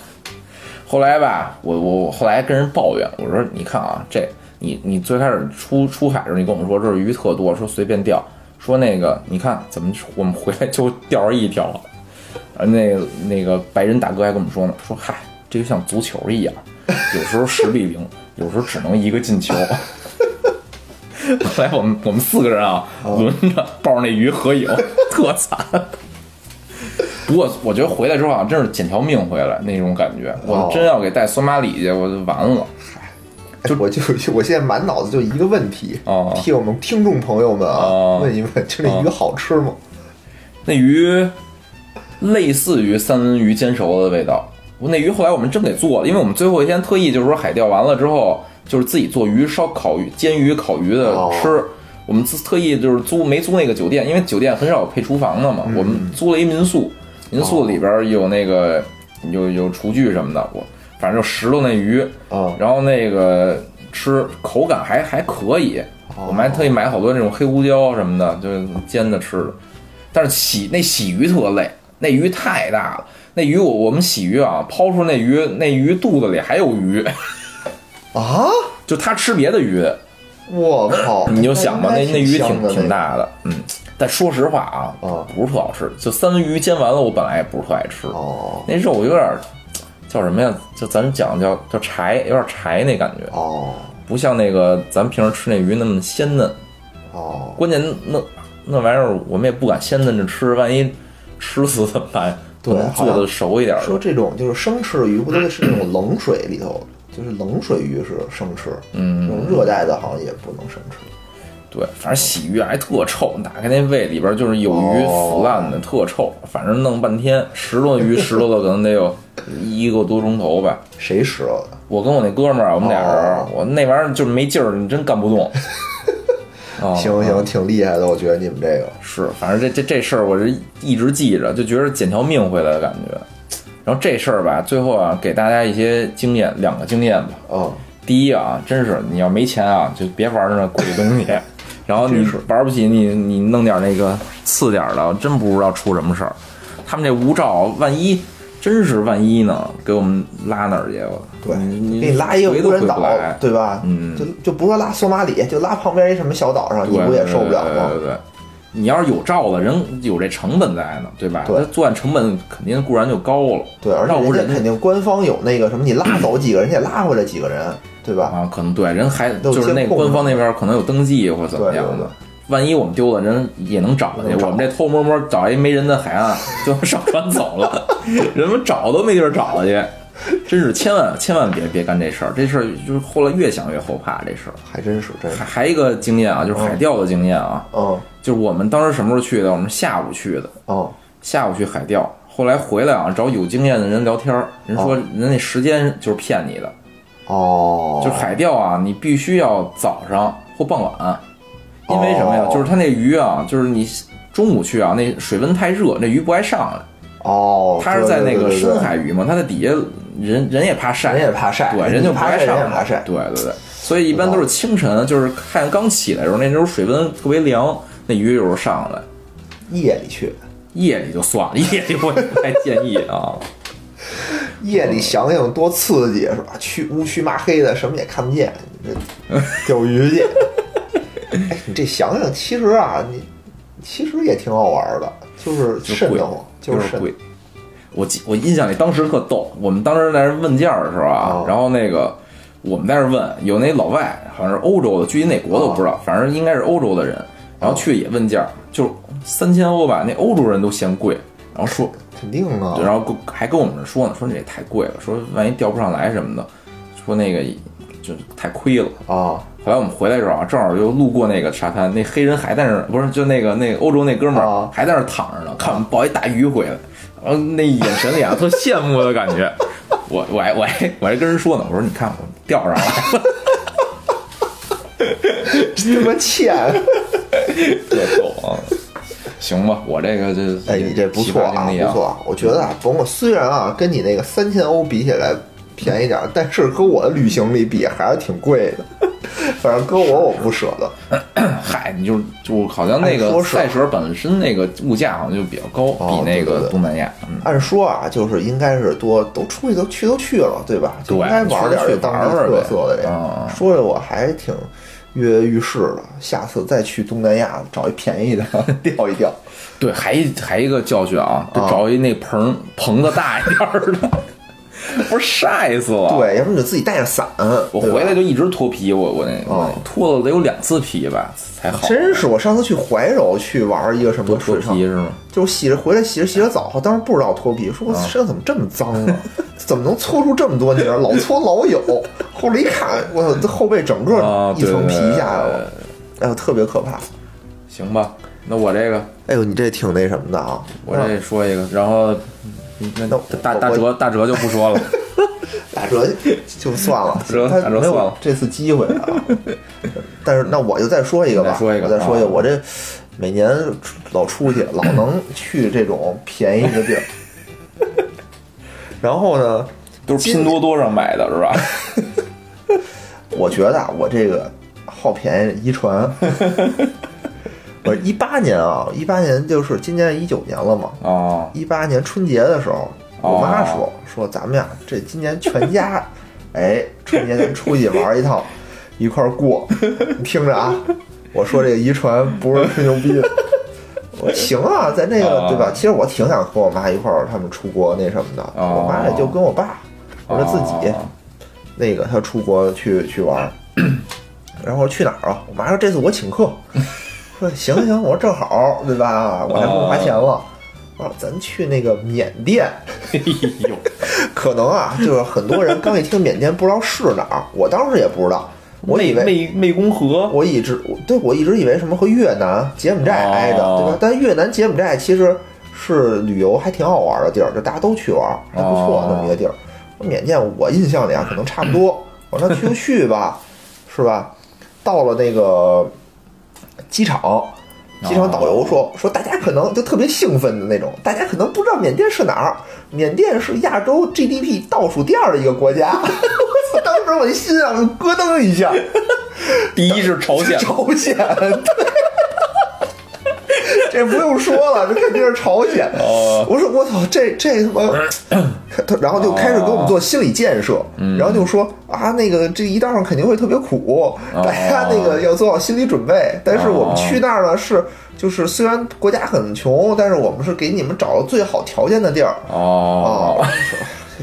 后来吧，我我我后来跟人抱怨，我说你看啊，这你你最开始出出海的时候，你跟我们说这是鱼特多，说随便钓，说那个你看怎么我们回来就钓着一条，呃那个那个白人大哥还跟我们说呢，说嗨，这就像足球一样，有时候十比零，有时候只能一个进球。后 来我们我们四个人啊，轮着抱着那鱼合影，特惨。不过我觉得回来之后啊，真是捡条命回来那种感觉。我真要给带索马里去，我就完了。就我就 我现在满脑子就一个问题，啊替我们听众朋友们啊、哦问一问，就那鱼好吃吗？那鱼类似于三文鱼煎熟的味道，我那鱼后来我们真给做了，因为我们最后一天特意就是说海钓完了之后，就是自己做鱼烧、烤鱼、煎鱼、烤鱼的哦吃。我们自特意就是租没租那个酒店，因为酒店很少有配厨房的嘛。我们租了一民宿，民宿里边有那个有有厨具什么的，我反正就拾掇那鱼，嗯然后那个吃口感还还可以，我们还特意买好多那种黑胡椒什么的，就是煎着吃的。但是洗那洗鱼特累，那鱼太大了。那鱼我我们洗鱼啊，抛出那鱼，那鱼肚子里还有鱼，啊！就它吃别的鱼，我靠！你就想吧，那那鱼挺挺大的，嗯。但说实话啊，啊不是特好吃。就三文鱼煎完了，我本来也不是特爱吃，哦那肉有点儿叫什么呀？就咱讲叫叫柴，有点柴那感觉，哦不像那个咱平时吃那鱼那么鲜嫩。哦，关键那那玩意儿我们也不敢鲜嫩着吃，万一吃死怎么办？对做的熟一点说。这种就是生吃的鱼，不都得是那种冷水里头，就是冷水鱼是生吃，嗯那种热带的好像也不能生吃。对，反正洗鱼还特臭，打开那胃里边就是有鱼哦腐烂的，特臭。反正弄半天，拾掇鱼拾掇了可能得有一个多钟头吧。谁拾掇的？我跟我那哥们儿啊，我们俩人我那玩意儿就是没劲儿，你真干不动。哦行行，挺厉害的，我觉得你们这个。是，反正这这这事儿我是一直记着，就觉得捡条命回来的感觉。然后这事儿吧，最后啊，给大家一些经验，两个经验吧。嗯，第一啊，真是你要没钱啊，就别玩那贵东西。然后你是玩不起，你你弄点那个次点儿的，真不知道出什么事儿。他们这无照，万一真是万一呢，给我们拉哪儿去？我对，你给你拉一个无人岛，对吧？嗯就就不说拉索马里，就拉旁边一什么小岛上，你不也受不了吗？对对对对，你要是有罩子，人有这成本在呢，对吧？对作案成本肯定固然就高了。对，而且人肯定官方有那个什么，你拉走几个人，你得拉回来几个人，对吧？啊，可能对人还就是那官方那边可能有登记或者怎么样的。万一我们丢了，人也能找去。我们这偷摸摸找一没人的海岸，就上船走了，人们找都没地儿找去。真是千万千万别别干这事儿，这事儿就是后来越想越后怕。这事儿还真是真是还，还一个经验啊，就是海钓的经验啊，嗯就是我们当时什么时候去的？我们下午去的，哦。下午去海钓，后来回来啊，找有经验的人聊天儿，人说人那时间就是骗你的，哦，就海钓啊，你必须要早上或傍晚，因为什么呀？哦。就是它那鱼啊，就是你中午去啊，那水温太热，那鱼不爱上来。哦，它是在那个深海鱼嘛，它在底下人人也怕晒，人也怕晒对，人人就不怕晒爱上来，怕晒。对对对。所以一般都是清晨，就是太阳刚起来的时候，那时候水温特别凉，那鱼有时候上来。夜里去，夜里就算了，夜里我也不太建议啊。夜里想想多刺激是吧？去乌黢麻黑的，什么也看不见，你这钓鱼去。哎，你这想想，其实啊，你其实也挺好玩的，就是就贵瘆得慌，，就是瘆贵。我记我印象里当时特逗，我们当时在那问价的时候啊，哦然后那个我们在那儿问，有那老外好像是欧洲的，具体哪国的我不知道，反正应该是欧洲的人，然后去也问价，就三千欧吧，那欧洲人都嫌贵，然后说，肯定啊，然后还跟我们说呢，说这也太贵了，说万一钓不上来什么的，说那个就太亏了。啊后来我们回来的时候啊，正好就路过那个沙滩，那黑人还在那儿，不是就那个那个欧洲那哥们儿、啊还在那儿躺着呢，看我们抱一大鱼回来，然后那眼神里啊特羡慕的感觉。我我还我还我还跟人说呢，我说你看我钓上来了，他妈欠。特逗啊。行吧，我这个这哎，你这不错啊，不错啊！我觉得啊，甭管虽然啊，跟你那个三千欧比起来便宜点儿，但是跟我的旅行里比还是挺贵的。反正搁我我不舍得。嗨，你就就好像那个按说是塞舌本身那个物价好像就比较高，哦比那个东南亚，嗯，按说啊，就是应该是多都出去都去都去了，对吧？就应该玩点儿去这当地特色的这啊个。说的我还挺跃跃欲试了，下次再去东南亚找一便宜的 钓一钓。对，还一还一个教训啊，得啊找一那棚棚子大一点的，不是晒死了。，对，要不你就自己带着伞。我回来就一直脱皮，我我那我哦那脱了得有两次皮吧才好。真是，我上次去怀柔去玩一个什么脱水上皮是吗？就是洗着回来洗着洗着澡，当时不知道脱皮，说我身上怎么这么脏啊？怎么能搓出这么多泥儿？老搓老有。后来一看，我操，这后背整个啊一层皮下来了，哎呦，特别可怕。行吧，那我这个，哎呦，你这挺那什么的啊！我这说一个，然后嗯那那我我大大哲大哲就不说了。大折就算了，折他没有这次机会啊。但是那我就再说一个吧，再说一个再说一个，啊我这每年老出去，老能去这种便宜的地儿。然后呢，都是拼多多上买的是吧？我觉得啊，我这个好便宜遗传。我一八年啊，一八年就是今年一九年了嘛。哦，一八年春节的时候，哦我妈说说咱们呀，这今年全家，哎，春节咱出去玩一趟，一块儿过。你听着啊，我说这个遗传不是吹牛逼的。我说行啊，在那个啊对吧？其实我挺想和我妈一块儿他们出国那什么的。哦我妈也就跟我爸，我说自己哦那个他出国去去玩儿，然后说去哪儿啊？我妈说这次我请客。说行行，我说正好对吧？我还不花钱了。我说咱去那个缅甸，可能啊，就是很多人刚一听缅甸不知道是哪儿，我当时也不知道，我以为湄湄公河我一直对我一直以为什么和越南、柬埔寨挨着，哦对吧？但越南、柬埔寨其实是旅游还挺好玩的地儿，就大家都去玩，还不错哦那么一个地儿。缅甸我印象里啊，可能差不多。我说那去就去吧，是吧？到了那个机场，机场导游说说大家可能就特别兴奋的那种，大家可能不知道缅甸是哪儿，缅甸是亚洲 GDP 倒数第二的一个国家。我操！当时我的心啊咯噔一下。第一是朝鲜，朝鲜，对，这不用说了，这肯定是朝鲜。哦我说我操，这这他妈，他然后就开始给我们做心理建设，嗯然后就说啊，那个这一道上肯定会特别苦，哦 大家那个要做好心理准备。但是我们去那儿呢是。就是虽然国家很穷，但是我们是给你们找了最好条件的地儿哦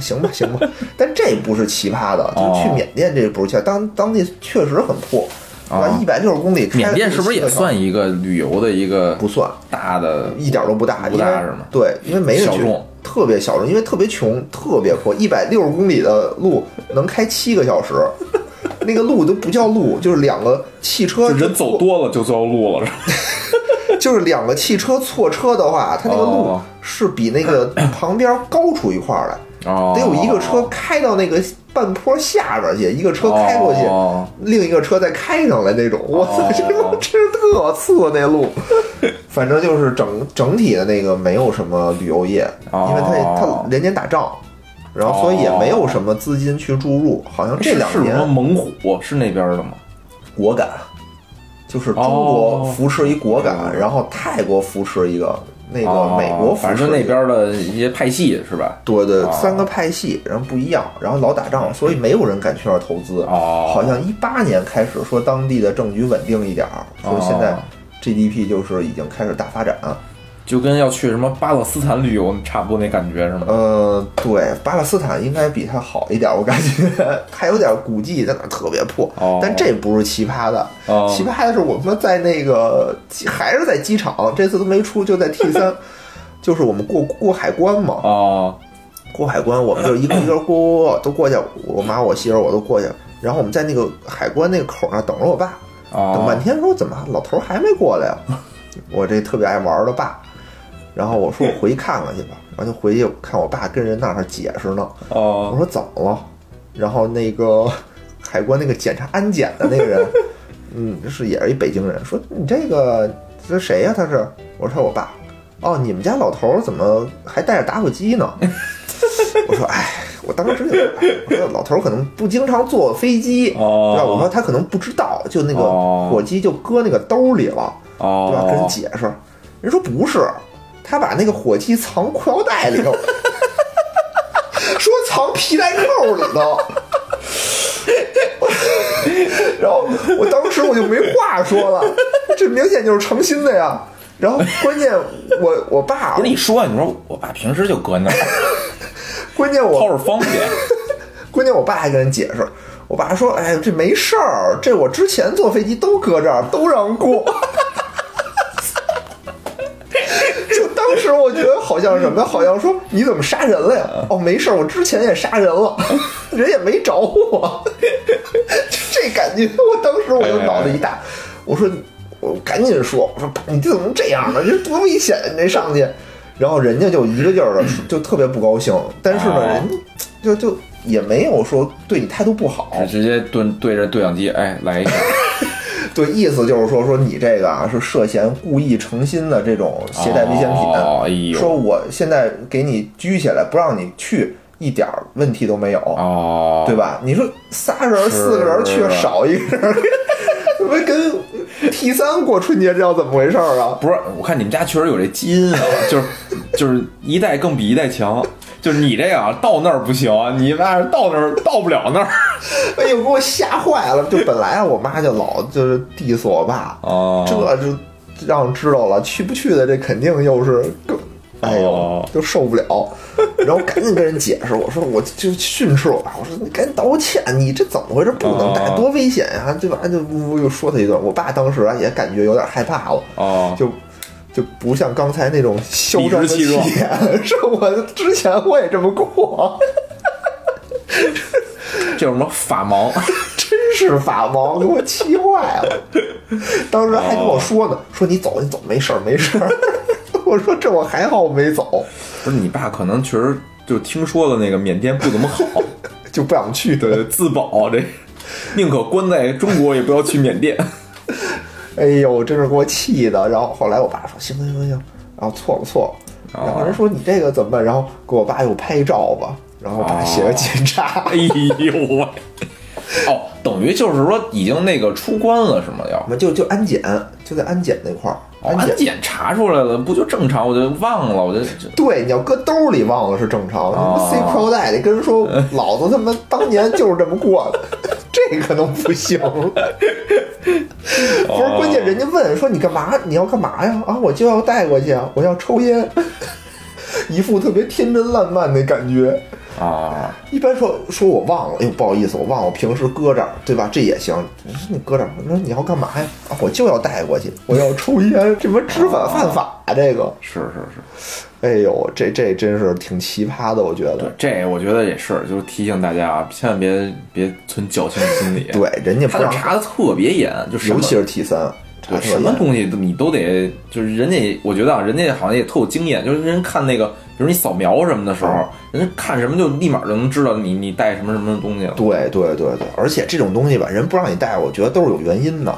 行吧，行吧，但这不是奇葩的，就是去哦缅甸这不是奇葩，当当地确实很破，对吧？一百六十公里，缅甸是不是也算一个旅游的一个不算？大的？一点都不大，不大是吗对，因为没人去，特别小众，因为特别穷，特别破，一百六十公里的路能开七个小时，那个路都不叫路，就是两个汽车人走多了就叫路了，是吧？就是两个汽车错车的话，它那个路哦是比那个旁边高出一块儿来，哦，得有一个车开到那个半坡下边去，一个车开过去，哦另一个车再开上来那种。我操哦，这他妈真是特次那路。反正就是整整体的那个没有什么旅游业，哦因为它它连年打仗，然后所以也没有什么资金去注入。好像这两是什么年猛虎是那边的吗？果敢，就是中国扶持一果敢，然后泰国扶持一个，那个哦美国扶反正那边的一些派系是吧？对对，哦三个派系，然后不一样，然后老打仗，所以没有人敢去那儿投资。哦好像一八年开始说当地的政局稳定一点儿，说现在哦 GDP 就是已经开始大发展。就跟要去什么巴勒斯坦旅游差不多那感觉是吗？呃，对，巴勒斯坦应该比它好一点，我感觉。还有点古迹在那特别破，哦。但这不是奇葩的，哦。奇葩的是我们在那个还是在机场，这次都没出，就在 T 三，就是我们过过海关嘛，哦。过海关，我们就一个一个过过过都过去，我妈、我媳妇儿我都过去，然后我们在那个海关那个口那儿等着我爸，等半哦，天说怎么老头儿还没过来呀？我这特别爱玩儿的爸，然后我说我回去看看去吧，然后就回去看我爸跟人那儿解释呢，哦我哦说怎么了？然后那个海关那个检查安检的那个人，嗯，是也是一北京人，说你这个这谁呀、他是？我说我爸。哦，你们家老头儿怎么还带着打火机呢？我说，哎，我当时就，哎我说老头儿可能不经常坐飞机，哦对吧？我说他可能不知道，就那个哦火机就搁那个兜里了，哦，对吧？跟人解释，人说不是，他把那个火机藏裤腰带里头，说藏皮带扣里头。然后我当时我就没话说了，这明显就是成心的呀。然后关键我我爸不是你说，你说我爸平时就搁那儿，关键我掏着方便。关键我爸还跟人解释，我爸说：“哎，这没事儿，这我之前坐飞机都搁这儿，都让过。”当时我觉得好像什么，好像说你怎么杀人了呀？哦，没事儿，我之前也杀人了，人也没找我。这感觉，我当时我就脑袋一大，我说。我赶紧说，我说爸你这怎么能这样呢？这多危险！你这上去，然后人家就一个劲儿的就特别不高兴，但是呢，哦人就就也没有说对你态度不好，直接对对着对讲机，哎，来一下，对，意思就是说说你这个啊是涉嫌故意诚心的这种携带危险品，哦哎说我现在给你拘起来，不让你去，一点儿问题都没有，哦，对吧？你说仨人、是四个人去，少一个人，怎么跟 T 三过春节这要怎么回事儿啊？不是，我看你们家确实有这基因啊，就是就是一代更比一代强。就是你这样到那儿不行，你妈到那儿到不了那儿。哎呦，给我吓坏了！就本来啊，我妈就老就是 diss 我爸，哦这就让知道了，去不去的这肯定又是更，哎呦哦，就受不了。然后赶紧跟人解释，我说我就训斥我爸，我说你赶紧道歉，你这怎么回事？不能带，哦多危险呀、对吧？就呜呜又说他一顿。我爸当时啊也感觉有点害怕了，哦，就就不像刚才那种嚣张的气焰，是，我之前我也这么过，这有什么法盲？真是法盲，给我气坏了。当时还跟我说呢，说你走你走，没事儿没事儿。我说这我还好没走，不是你爸可能确实就听说了那个缅甸不怎么好，就不想去。对，自保这，宁可关在中国也不要去缅甸。哎呦，真是给我气的。然后后来我爸说行行行行，然后错了错了。然后人说你这个怎么办？然后给我爸又拍照吧，然后我爸写个检查。哎呦喂！哦，等于就是说已经那个出关了是吗？要就就安检，就在安检那块儿。安检安检查出来了，不就正常？我就忘了，我就就对，你要搁兜里忘了是正常，你哦们塞裤腰带里跟人说，老子他妈当年就是这么过的，这可能不行。不是，关键人家问说你干嘛？你要干嘛呀？啊，我就要带过去啊，我要抽烟，一副特别天真烂漫的感觉。啊，一般说说我忘了，哎呦不好意思，我忘了，我平时搁这儿，对吧？这也行。你搁这儿，那你要干嘛呀？啊，我就要带过去，我要抽烟，这不知法犯法、啊，这个。是是是，哎呦，这这真是挺奇葩的，我觉对得。，这我觉得也是，就是提醒大家啊，千万别别存侥幸心理。对，人家不让，他查的特别严，就是尤其是 T 三，对什么东西都你都得，就是人家，我觉得啊，人家好像也特有经验，就是人看那个，比如你扫描什么的时候，人家看什么就立马就能知道你你带什么什么东西了。对对对对，而且这种东西吧，人不让你带，我觉得都是有原因的，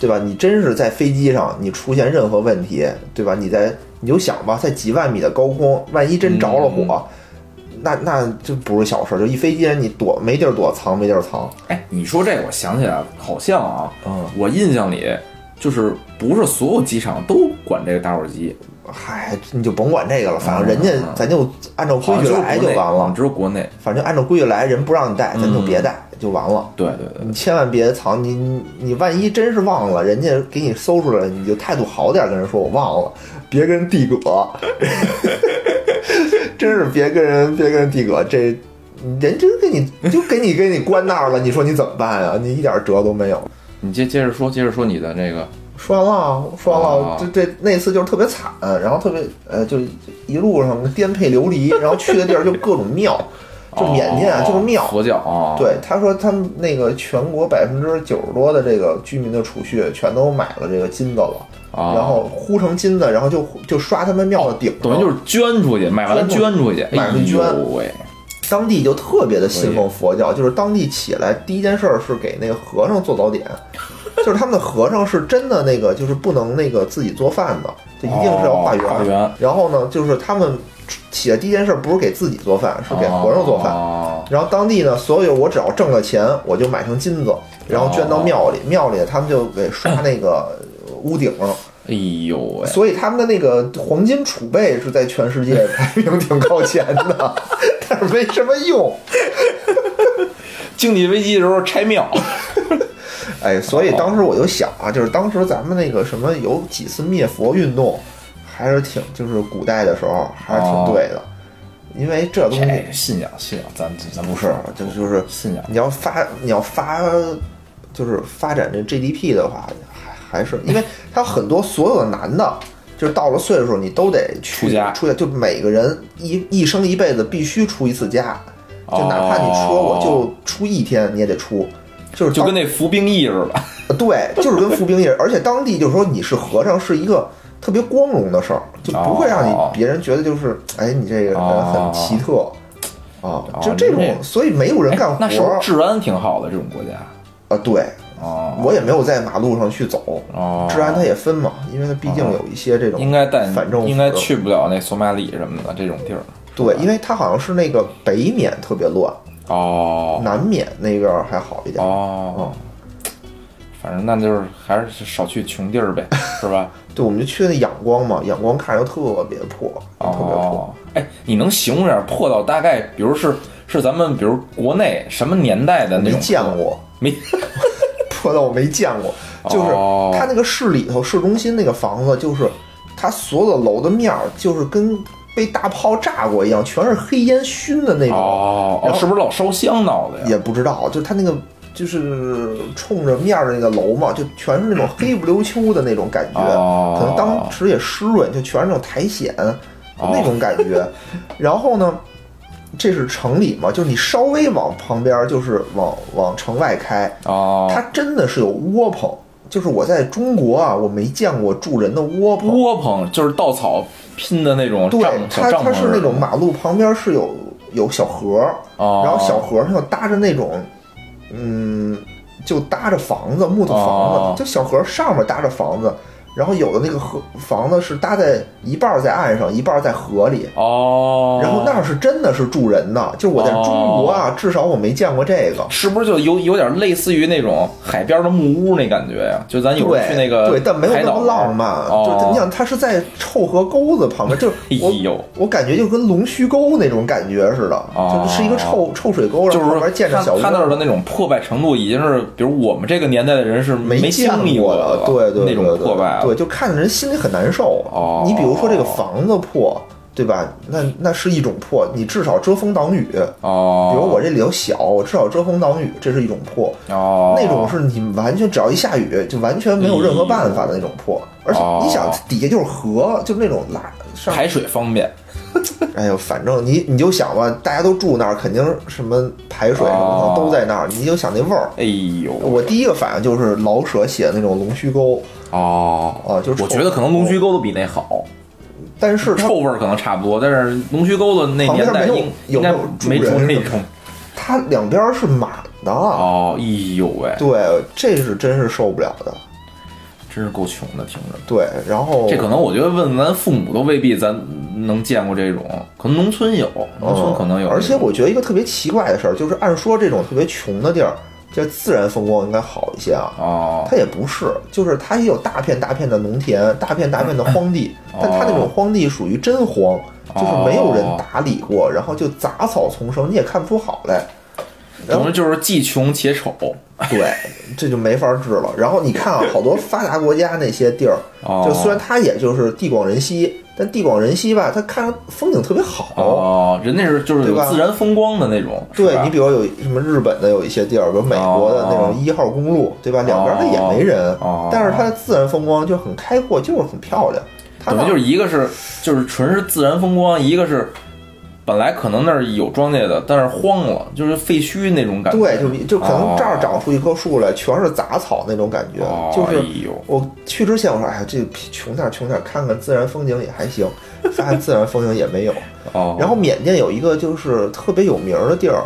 对吧？你真是在飞机上，你出现任何问题，对吧？你在你就想吧，在几万米的高空，万一真着了火，那那就不是小事儿，就一飞机人你躲没地儿躲藏，没地儿藏。哎，你说这，我想起来了，好像啊，嗯，我印象里就是不是所有机场都管这个打火机，嗨，你就甭管这个了，反正人家嗯咱就按照规矩来就完了，只有国内。反正按照规矩来，人不让你带，咱就别嗯带就完了。对对对，你千万别藏，你你你万一真是忘了，人家给你搜出来，你就态度好点，跟人说我忘了，别跟人递葛，真是别跟人别跟人递葛，这人真给你就给你给你关那儿了，你说你怎么办呀？你一点辙都没有。你接接着说，接着说你的那个说完了，说完了哦，这这那次就是特别惨，然后特别呃，就一路上颠沛流离，然后去的地儿就各种庙，就缅甸啊，哦就是庙，佛教啊，对，他说他们那个全国百分之九十多的这个居民的储蓄全都买了这个金子了，啊然后呼成金子，然后就就刷他们庙的顶上，等于就是捐出去，买完了捐捐出去，买出去捐当地就特别的信奉佛教，就是当地起来第一件事儿是给那个和尚做早点，就是他们的和尚是真的那个就是不能那个自己做饭的，就一定是要化缘。哦化缘。然后呢，就是他们起来第一件事不是给自己做饭，是给和尚做饭。哦。然后当地呢，所有我只要挣了钱，我就买成金子，然后捐到庙里，庙里他们就给刷那个屋顶上，哎呦喂，所以他们的那个黄金储备是在全世界 排名挺靠前的，但是没什么用。经济危机的时候拆庙，哎，所以当时我就想啊，就是当时咱们那个什么有几次灭佛运动，还是挺就是古代的时候还是挺对的，因为这东西信仰信仰，咱咱不是就就是信仰，你要发你要发就是发展这 GDP 的话，还还是因为他很多所有的男的。就是到了岁数，你都得去出家出家，就每个人一一生一辈子必须出一次家，就哪怕你说哦我就出一天，你也得出，就是就跟那服兵役似的。呃 对，就是跟服兵役，而且当地就是说你是和尚是一个特别光荣的事儿，就不会让你哦别人觉得就是哎你这个人很奇特啊，就哦这种那，所以没有人干活哎那治安挺好的这种国家？啊。对，哦，我也没有在马路上去走，哦，治安它也分嘛，因为它毕竟有一些这种应该带反政府应该去不了那索马里什么的这种地儿。对，因为它好像是那个北缅特别乱，哦南缅那边还好一点。哦，嗯反正那就是还是少去穷地儿呗，是吧？对，我们就去那仰光嘛，仰光看着特别破，特别破。哦，哎，你能形容点破到大概，比如是是咱们比如国内什么年代的那没？见过，没我没见过。就是哦它那个市里头市中心那个房子，就是它所有的楼的面儿，就是跟被大炮炸过一样，全是黑烟熏的那种。哦哦，然后是不是老烧香闹的呀？也不知道，就是它那个就是冲着面儿的那个楼嘛，就全是那种黑不溜秋的那种感觉，哦可能当时也湿润，就全是那种苔藓、哦那种感觉。然后呢，这是城里嘛，就是你稍微往旁边，就是往往城外开，哦，它真的是有窝棚。就是我在中国啊，我没见过住人的窝棚。窝棚就是稻草拼的那种对帐，小它帐篷它是那种马路旁边是有有小河然后小河上又搭着那种，嗯，就搭着房子，木头房子，哦就小河上面搭着房子，然后有的那个河房子是搭在一半在岸上，一半在河里，哦，然后那儿是真的是住人的，就是我在中国啊，至少我没见过这个。是不是就有有点类似于那种海边的木屋那感觉呀？就咱有去那个对，但没有那么浪漫。哦就你想，它是在臭河沟子旁边，就 我、哎呦我感觉就跟龙须沟那种感觉似的，哦就是一个臭臭水沟，就是说然后旁边建着他小屋。他那儿的那种破败程度，已经是比如我们这个年代的人是没经历过的，对对那种破败了对，就看着人心里很难受。哦你比如说这个房子破，对吧？那那是一种破，你至少遮风挡雨。哦，比如我这里头小，我至少遮风挡雨，这是一种破。哦那种是你完全只要一下雨，就完全没有任何办法的那种破。而且你想哦，底下就是河，就那种拉上排水方便 哎呦，反正你你就想吧，大家都住那儿，肯定什么排水什么哦的都在那儿，你就想那味儿。哎呦，我第一个反应就是老舍写的那种龙须沟哦啊，就是我觉得可能龙须沟的比那好，但是臭味儿可能差不多，但是龙须沟的那年代应应该没有住没住人那种。它两边是满的，哦，哎呦喂，对，这是真是受不了的。真是够穷的，听着。对，然后这可能我觉得问咱父母都未必咱能见过这种，可能农村有，农村可能有。嗯而且我觉得一个特别奇怪的事儿，就是按说这种特别穷的地儿，这自然风光应该好一些啊。哦它也不是，就是它也有大片大片的农田，大片大片的荒地，哦但它那种荒地属于真荒，就是没有人打理过，然后就杂草丛生，你也看不出好来。总之就是既穷且丑。对，这就没法治了。然后你看啊，好多发达国家那些地儿，哦就虽然它也就是地广人稀，但地广人稀吧，它看着风景特别好。哦，人那是就是有对吧自然风光的那种。对你比如有什么日本的有一些地儿，比如美国的那种一号公路，对吧？两边它也没人哦，但是它的自然风光就很开阔，就是很漂亮。它那等于就是一个是就是纯是自然风光，一个是本来可能那儿有庄稼的，但是荒了，就是废墟那种感觉。对，就就可能这儿哦长出一棵树来，全是杂草那种感觉。哦就是我去之前我说，哎呀，这穷点儿穷点儿，看看自然风景也还行。发现自然风景也没有。哦，然后缅甸有一个就是特别有名儿的地儿，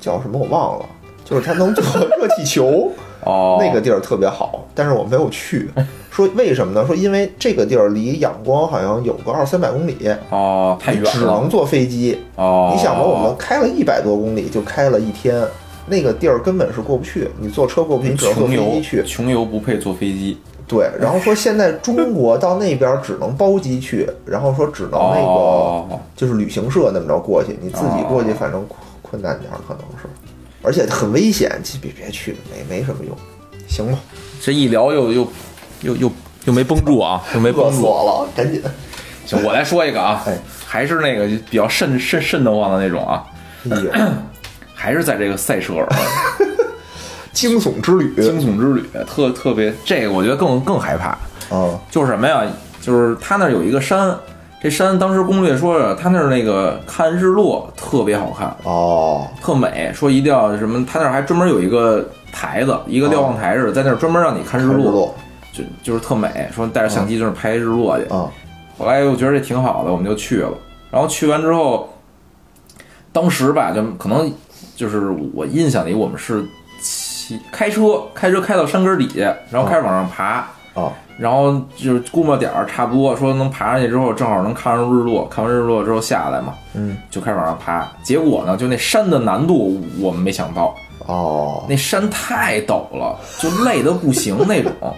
叫什么我忘了，就是它能做热气球。哦那个地儿特别好，但是我没有去。说为什么呢？说因为这个地儿离仰光好像有个二三百公里，哦太远了只能坐飞机。哦，你想吧，我们开了一百多公里，就开了一天，那个地儿根本是过不去，你坐车过不去，你只能坐飞机去。穷游不配坐飞机。对，然后说现在中国到那边只能包机去，然后说只能那个哦就是旅行社那么着过去，你自己过去反正困困难点儿可能是，而且很危险，其实别别去，没没什么用。行吧，这一聊又又又又又没绷住啊，又没绷住。死我了，赶紧。行，我来说一个啊，哎还是那个比较瘆瘆瘆得慌的那种啊，哎呦，还是在这个塞舌尔惊悚之旅惊悚之旅，特特别这个我觉得更更害怕，啊，就是什么呀？就是他那儿有一个山，这山当时攻略说着，他那儿那个看日落特别好看，哦，特美，说一定要什么，他那儿还专门有一个台子，一个瞭望台似的，在那儿专门让你看日落，日落就就是特美，说带着相机就是拍日落去。啊，后来我觉得这挺好的，我们就去了。然后去完之后，当时吧，就可能就是我印象里，我们是骑开车，开车开到山根底下，然后开始往上爬。啊，然后就是估摸点儿差不多，说能爬上去之后，正好能看上日落。看完日落之后下来嘛，嗯，就开始往上爬。结果呢，就那山的难度我们没想到，哦，那山太陡了，就累得不行那种。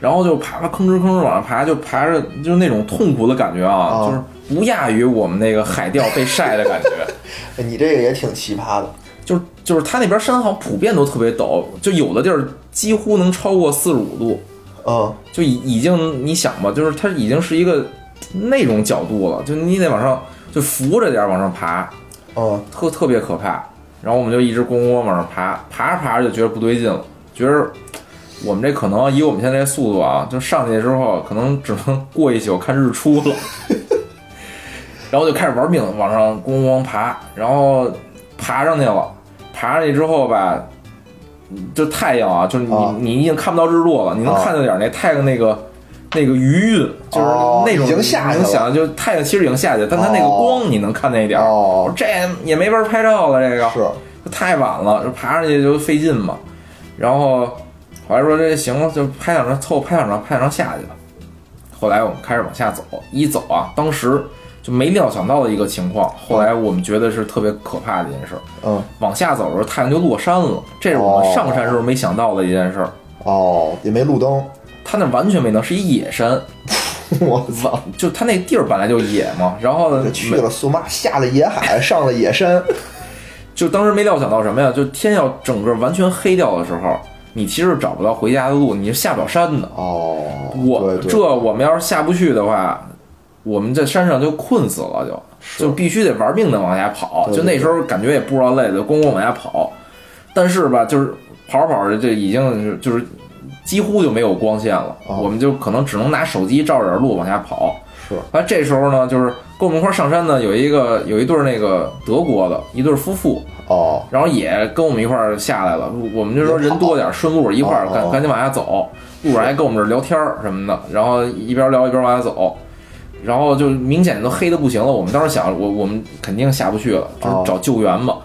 然后就爬爬吭哧吭哧往上爬，就爬着就那种痛苦的感觉啊，啊就是不亚于我们那个海钓被晒的感觉。哎你这个也挺奇葩的，就是就是它那边山好像普遍都特别陡，就有的地儿几乎能超过四十五度。嗯，就已已经你想吧，就是它已经是一个那种角度了，就你得往上就扶着点儿往上爬，哦，特特别可怕。然后我们就一直咣咣往上爬，爬着爬着就觉得不对劲了，觉得我们这可能以我们现在这速度啊，就上去之后可能只能过一宿看日出了。然后就开始玩命往上咣咣爬，然后爬上去了，爬上去之后吧，就太阳啊，就是你、啊。你已经看不到日落了，你能啊。看到点那太阳那个、那个余韵，就是哦那种、已经下去了。你能想，就太阳其实已经下去，但它那个哦。光你能看那一点儿。哦。这也没法拍照了，这个。是，太晚了，就爬上去就费劲嘛。然后后来说这行了，就拍两张，凑合拍两张，拍两张下去了。后来我们开始往下走，一走啊，当时就没料想到的一个情况。后来我们觉得是特别可怕的一件事儿。嗯，往下走的时候，太阳就落山了，这是我们上山时候没想到的一件事儿。哦，也没路灯，它那完全没灯是一野山，我操，就它那地儿本来就野嘛。然后呢，去了苏妈，下了野海，上了野山，就当时没料想到什么呀？就天要整个完全黑掉的时候，你其实找不到回家的路，你是下不了山的。哦，我这我们要是下不去的话，我们在山上就困死了就，就必须得玩命的往下跑。对对就那时候感觉也不知道累的，咣咣往下跑。但是吧，就是跑着跑着，这已经就是几乎就没有光线了，哦我们就可能只能拿手机照着点路往下跑。是，后来这时候呢，就是跟我们一块儿上山呢有一个有一对儿那个德国的一对儿夫妇，哦，然后也跟我们一块儿下来了。我们就说人多点儿，顺路一块赶赶紧往下走。路上还跟我们这儿聊天儿什么的，然后一边聊一边往下走，然后就明显都黑的不行了。我们当时想，我我们肯定下不去了，就是哦找救援嘛。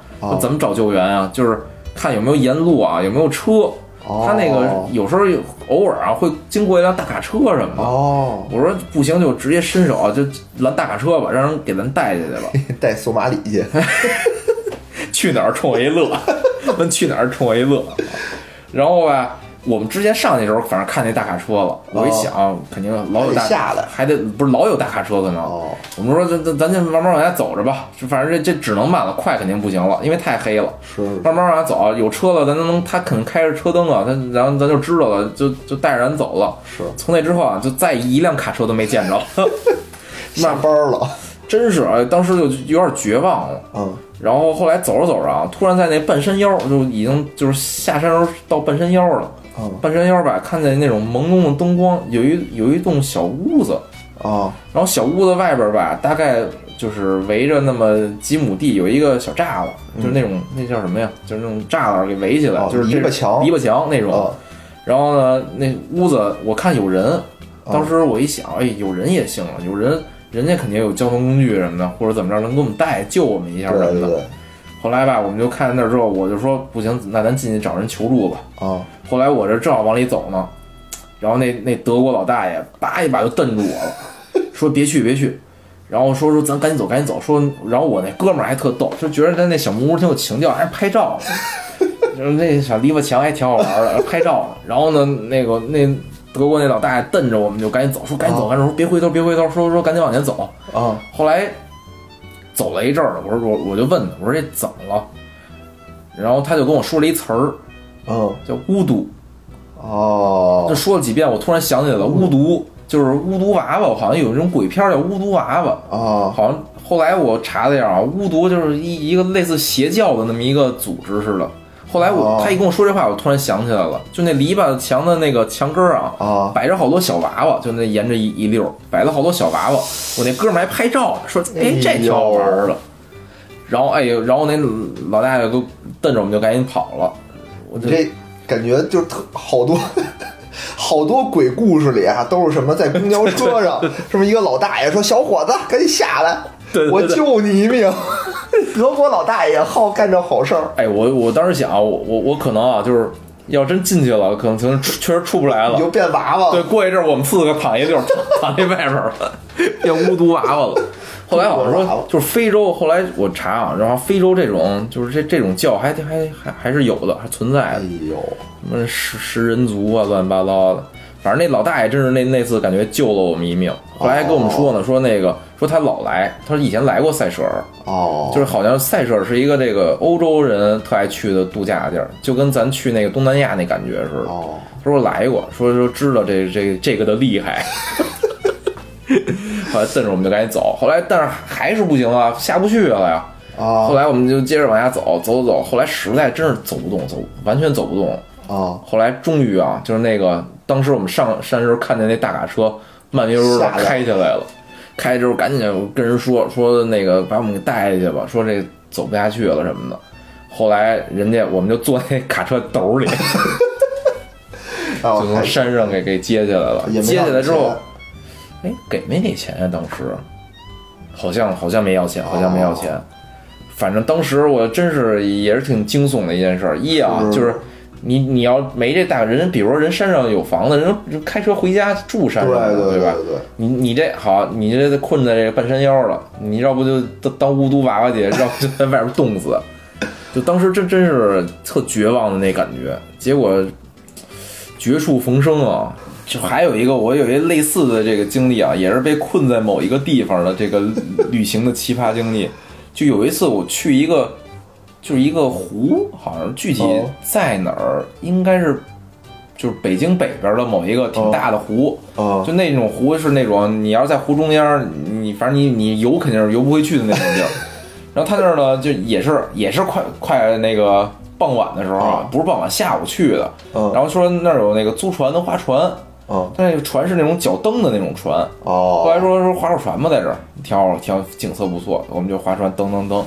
怎么找救援啊？就是看有没有沿路啊，有没有车。哦他那个有时候偶尔啊会经过一辆大卡车什么的。哦，我说不行，就直接伸手啊就拦大卡车吧，让人给咱带下去吧。带索马里去，去哪儿冲我一乐，问去哪儿冲我一乐。然后吧，我们之前上去的时候，反正看那大卡车了，我一想，肯定老有大下来还得不是老有大卡车可能。哦，我们说咱咱咱就慢慢往下走着吧，就反正这这只能慢了，快肯定不行了，因为太黑了。是，慢慢往下走，有车了，咱能他肯定开着车灯啊，他然后咱就知道了，就就带着咱走了。是从那之后啊，就再一辆卡车都没见着，下班了，真是啊，当时就有点绝望了。嗯，然后后来走着走着啊，突然在那半山腰就已经就是下山时候到半山腰了。嗯，半山腰吧，看见那种朦胧的灯光，有一有一栋小屋子，啊，然后小屋子外边吧，大概就是围着那么几亩地，有一个小栅栏，就是那种那叫什么呀？就是那种栅栏给围起来，哦就是篱笆墙篱笆墙那种。哦，然后呢，那屋子我看有人，当时我一想，哎，有人也行了，有人，人家肯定有交通工具什么的，或者怎么着能给我们带救我们一下什么的。对对对，后来吧，我们就看见那儿之后，我就说不行，那咱进去找人求助吧。啊，后来我这正好往里走呢，然后那那德国老大爷叭一把就瞪住我了，说别去别去，然后说说咱赶紧走赶紧走，说然后我那哥们儿还特逗，就觉得他那小木屋挺有情调，还拍照呢，就是那小篱笆墙还挺好玩的，拍照呢。然后呢，那个那德国那老大爷瞪着我们就赶紧走，说赶紧走，赶紧走，说别回头别回头，说说赶紧往前走。啊，后来走了一阵儿了，我说我我就问他，我说这怎么了？然后他就跟我说了一词儿嗯，叫巫毒。哦这，说了几遍，我突然想起来了，巫毒就是巫毒娃娃，好像有一种鬼片儿叫巫毒娃娃，啊，好像后来我查了一下啊，巫毒就是一一个类似邪教的那么一个组织似的，后来我、哦他一跟我说这话，我突然想起来了，就那篱笆墙的那个墙根儿啊，啊摆着好多小娃娃，就那沿着一一溜儿摆了好多小娃娃。我那哥们儿还拍照呢，说哎这挺好玩儿的。然后哎呦，然后那老大爷都瞪着我们就赶紧跑了。你这感觉就特好多。好多鬼故事里啊，都是什么在公交车上，什么一个老大爷说：“小伙子，赶紧下来，对对对我救你一命。”德国老大爷好干这好事儿，哎，我我当时想啊，我我我可能啊，就是要真进去了，可能可能确实出不来了你。就变娃娃对，过一阵儿我们四个躺一溜儿，躺躺那外边儿了，变巫毒娃娃了。后来好像说，就是非洲，后来我查啊，然后非洲这种就是这这种教还还还还是有的，还存在哎的，呦，什么食食人族啊，乱七八糟的。反正那老大爷真是那那次感觉救了我们一命，后来还跟我们说呢，说那个说他老来，他说以前来过塞舌尔，哦，就是好像塞舌尔是一个这个欧洲人特爱去的度假地儿，就跟咱去那个东南亚那感觉似的。哦，他说来过，说说知道这这这个的厉害。后来瞪着我们就赶紧走，后来但是还是不行啊，下不去了呀。啊后来我们就接着往下走，走走走，后来实在真是走不动，走完全走不动。啊，后来终于啊，就是那个当时我们上山时候看见那大卡车慢悠悠的开下来了，开之后赶紧跟人说说那个把我们给带下去吧，说这走不下去了什么的。后来人家我们就坐那卡车斗里，就从山上给给接下来了。接下来之后钱，哎，给没给钱呀、当时好像好像没要钱，好像没要钱。哦反正当时我真是也是挺惊悚的一件事儿。一啊，是就是你你要没这大人，比如说人山上有房子，人人开车回家住山对上对，吧？对对对，你你这好，你这困在这个半山腰了，你要不就当当巫毒娃娃去，要不就在外边冻死。就当时真真是特绝望的那感觉，结果绝处逢生啊！就还有一个，我有一个类似的这个经历啊，也是被困在某一个地方的这个旅行的奇葩经历。就有一次我去一个，就是一个湖，好像具体哦在哪儿，应该是就是北京北边的某一个挺大的湖。啊就那种湖是那种，你要是在湖中间，你反正你你游肯定是游不回去的那种地儿。然后他那儿呢，就也是也是快快那个傍晚的时候啊，不是傍晚，下午去的。嗯然后说那儿有那个租船能划船，嗯但那个船是那种脚蹬的那种船。哦后来哦，说说划划船吧，在这儿挺好，挺好景色不错，我们就划船蹬蹬蹬，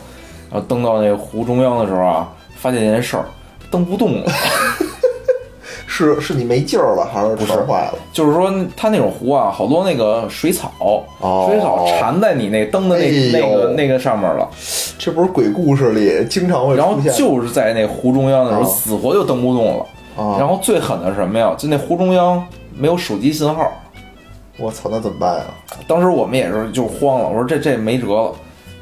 然后蹬到那个湖中央的时候啊，发现一件事儿，蹬不动了。是是你没劲儿了，还是是船坏了？就是说，它那种湖啊，好多那个水草，哦水草缠在你那蹬的那、哎那个那个上面了，这不是鬼故事里经常会然后就是在那湖中央的时候，哦死活就蹬不动了。哦？然后最狠的是什么呀？就那湖中央没有手机信号，我操，那怎么办呀？当时我们也是就慌了，我说这这没辙了。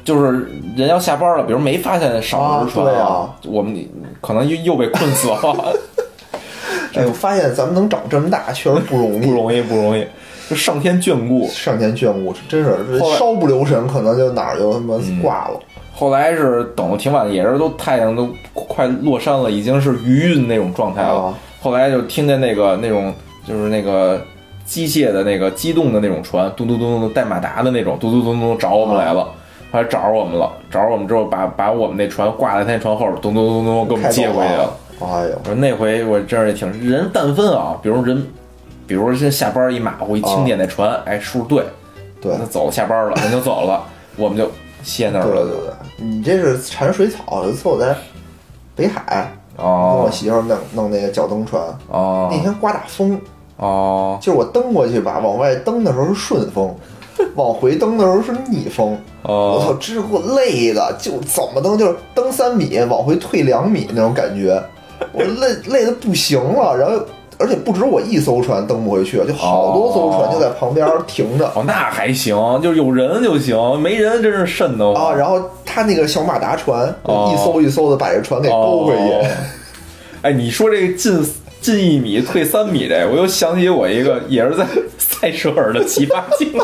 就是人要下班了，比如没发现少只船啊我们可能又又被困死了，哎，我发现咱们能长这么大，确实不容易，不容易不容易，就上天眷顾。上天眷顾，真是稍不留神，可能就哪儿就他妈挂了。后来是等的挺晚，也是都太阳都快落山了，已经是余韵那种状态了。啊后来就听见那个那种就是那个机械的那个机动的那种船，咚咚咚咚带马达的那种，咚咚咚咚找我们来了。后来找着我们了，找着我们之后把把我们那船挂在他那船后边，咚咚咚咚给我们接回去了。哎呦，那回我真是挺人但分啊，比如人，比如说现在下班一马虎一清点那船，哎数对，对那走了下班了，人就走了，我们就歇那儿了对对对，你这是缠水草。有一次我在北海跟我哦媳妇儿弄弄那个脚蹬船，哦。那天刮大风，哦。就是我蹬过去吧，往外蹬的时候是顺风，往回蹬的时候是逆风。我操，哦，真是给我累的，就怎么蹬就是蹬三米往回退两米那种感觉，我累 累的不行了。然后而且不止我一艘船蹬不回去，就好多艘船就在旁边停着。哦，那还行，就是有人就行，没人真是瘆得慌。啊，然后他那个小马达船，哦。一艘一艘的把这船给勾回去。哦。哎，你说这个进进一米退三米这，我又想起我一个也是在塞舌尔的奇葩经历，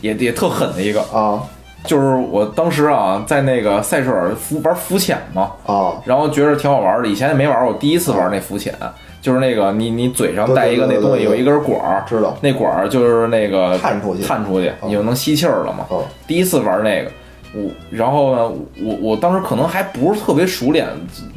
也也特狠的一个，啊。就是我当时啊在那个塞舌尔浮玩浮潜嘛，啊。然后觉得挺好玩的，以前也没玩过，我第一次玩那浮潜，就是那个你你嘴上带一个那东西，有一根管儿，知道。那管儿就是那个探出去。探出去，你就能吸气儿了嘛。哦第一次玩那个，我然后呢，我我当时可能还不是特别熟练，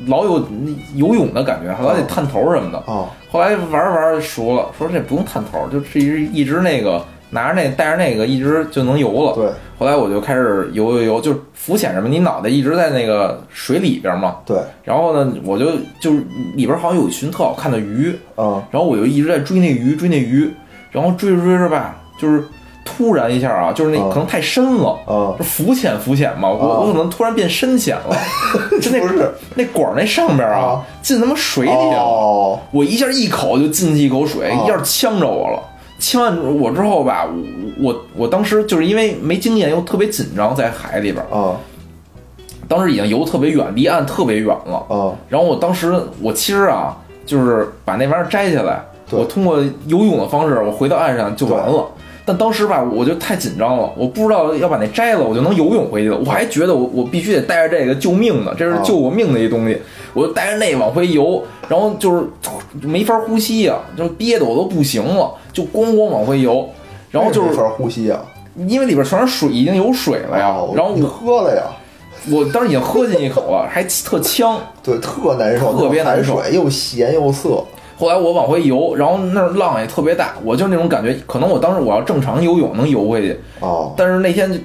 老有那游泳的感觉，还老得探头什么的。哦后来玩着玩着熟了，说这不用探头，就是一直一直那个拿着那带着那个一直就能游了。对后来我就开始游游游，就是浮潜什么，你脑袋一直在那个水里边嘛。对，然后呢，我就就是里边好像有一群特好看的鱼，嗯然后我就一直在追那鱼，追那鱼，然后追着追着吧，就是突然一下啊，就是那嗯可能太深了。浮浅浮浅嘛，我啊我可能突然变深浅了，就那不是那管儿那上边啊啊，进他妈水里了，哦我一下一口就进去一口水，啊一下呛着我了。呛完我之后吧，我我我当时就是因为没经验又特别紧张，在海里边儿，啊当时已经游特别远，离岸特别远了。啊然后我当时我其实啊，就是把那玩意儿摘下来，我通过游泳的方式，我回到岸上就完了。但当时吧，我就太紧张了，我不知道要把那摘了，我就能游泳回去了。我还觉得我我必须得带着这个救命的，这是啊救我命的一东西，我就带着那往回游，然后就是没法呼吸呀、就憋得我都不行了，就咣咣往回游。然后就是没法呼吸啊，因为里边全是水，已经有水了呀哦。然后我喝了呀，我当时已经喝进一口了，还特呛。对，特难受，特别难受又咸又涩，后来我往回游，然后那儿浪也特别大，我就那种感觉，可能我当时我要正常游泳能游回去，哦，但是那天就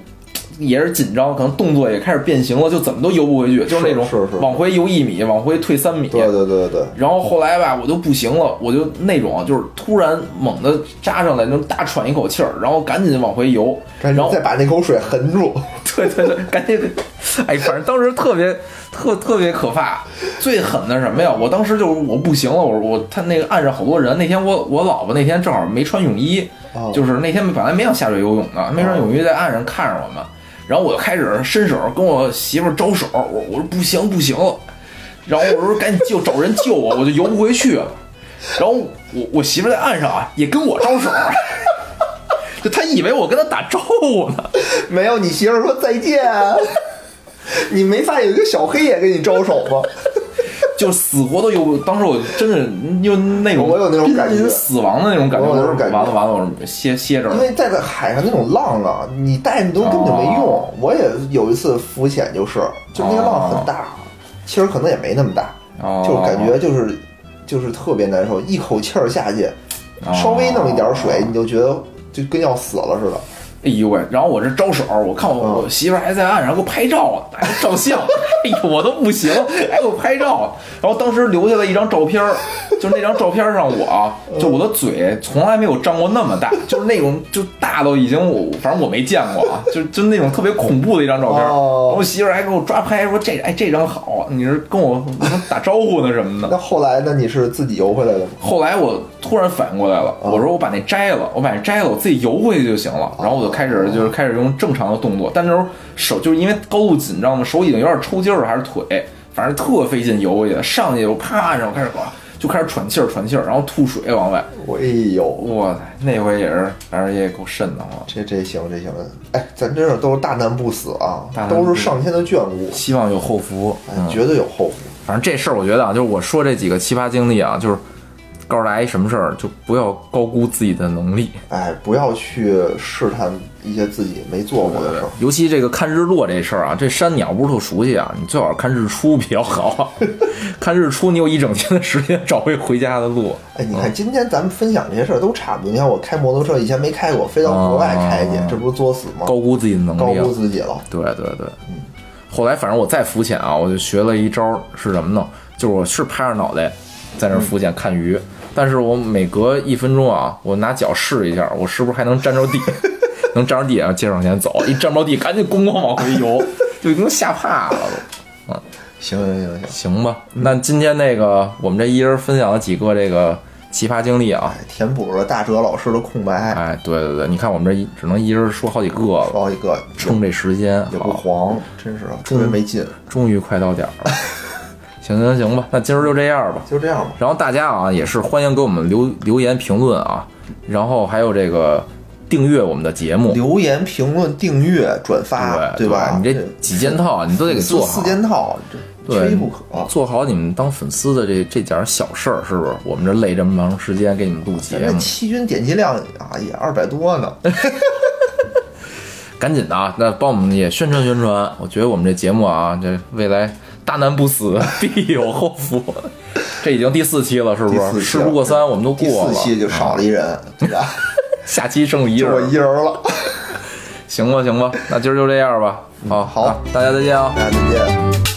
也是紧张，可能动作也开始变形了，就怎么都游不回去，就是那种往回游一米，往回退三米。对对对对，然后后来吧，我就不行了，我就那种啊就是突然猛地扎上来，那种大喘一口气儿，然后赶紧往回游，然后再把那口水横住，对对对，赶紧，哎，反正当时特别特特别可怕。最狠的什么呀？我当时就是我不行了，我我他那个岸上好多人。那天我我老婆那天正好没穿泳衣，哦就是那天本来没想下水游泳的，没穿泳衣在岸上看着我们，然后我就开始伸手跟我媳妇招手，我我说不行不行，然后我说赶紧救找人救我，我就游不回去。然后我我媳妇在岸上啊也跟我招手。就她以为我跟她打招呼呢，没有，你媳妇说再见。你没发现有一个小黑也跟你招手吗？就死活都有。当时我真是就那种我有那种感觉死亡的那种感觉。我那种感觉完了完了，我歇歇着。因为在这海上那种浪啊，你带你都根本就没用。哦我也有一次浮潜，就是就那个浪很大，其实可能也没那么大，哦就感觉就是就是特别难受，一口气儿下去，哦稍微弄一点水，你就觉得就跟要死了似的。哎呦喂！然后我这招手，我看我、嗯我媳妇儿还在岸上给我拍照呢，还照相。哎呦，我都不行，还给我拍照。然后当时留下了一张照片，就是那张照片上我啊，就我的嘴从来没有张过那么大，就是那种就大到已经我反正我没见过啊，就就那种特别恐怖的一张照片。哦然后我媳妇儿还给我抓拍，说这哎这张好，你是跟我打招呼呢什么的。那后来呢？你是自己游回来的吗？后来我突然反应过来了，我说我把那摘了，我把那摘了，我自己游回去就行了。然后我就开始就是开始用正常的动作，但那时候手就是因为高度紧张嘛，手已经有点抽筋儿了，还是腿，反正特费劲游回去。上去我啪，然后开始哇，就开始喘气儿喘气儿，然后吐水往外。哎呦，哇塞，那回也是，反正也够瘆得慌。这这行这行，哎，咱真是都是大难不死啊都是上天的眷顾，希望有后福。绝对有后福。反正这事儿我觉得啊，就是我说这几个奇葩经历啊，就是告诉大家一什么事儿，就不要高估自己的能力。哎，不要去试探一些自己没做过的事儿。尤其这个看日落这事儿啊，这山鸟不是特熟悉啊，你最好看日出比较好。看日出，你有一整天的时间找回回家的路。哎，你看今天咱们分享这些事儿都差不多。你看我开摩托车以前没开过，飞到国外开去，这不是作死吗？高估自己的能力高估。自己了。对对对，嗯后来反正我再浮潜啊，我就学了一招是什么呢？就是我是拍着脑袋在那浮潜看鱼，但是我每隔一分钟啊，我拿脚试一下，我是不是还能沾着地？能沾着地，然后接着往前走，一沾不着地，赶紧咣咣往回游，就已经吓怕了都。行行行行，行吧，那今天那个我们这一人分享了几个这个奇葩经历啊。哎，填补了大哲老师的空白，哎，对对对，你看我们这一只能一人说好几个了，好几个撑这时间也不，黄，真是特别没劲。终于快到点儿了。行行行吧，那今儿就这样吧。就这样吧。然后大家啊，也是欢迎给我们留留言评论啊，然后还有这个订阅我们的节目，留言、评论、订阅、转发，对吧？你这几件套你都得给做好四四，件套，这缺一不可。做好你们当粉丝的这这点小事儿，是不是？我们这累这么长时间给你们录节咱这目，七军点击量啊也二百多呢。赶紧的啊，那帮我们也宣传宣传。我觉得我们这节目啊，这未来大难不死，必有后福。这已经第四期了，是不是？事不过三，我们都过了。四期就少了一人，对吧？下期剩一人我，一人了。行吧，行吧，那今儿就这样吧。好，好啊大家再见啊。大家再见。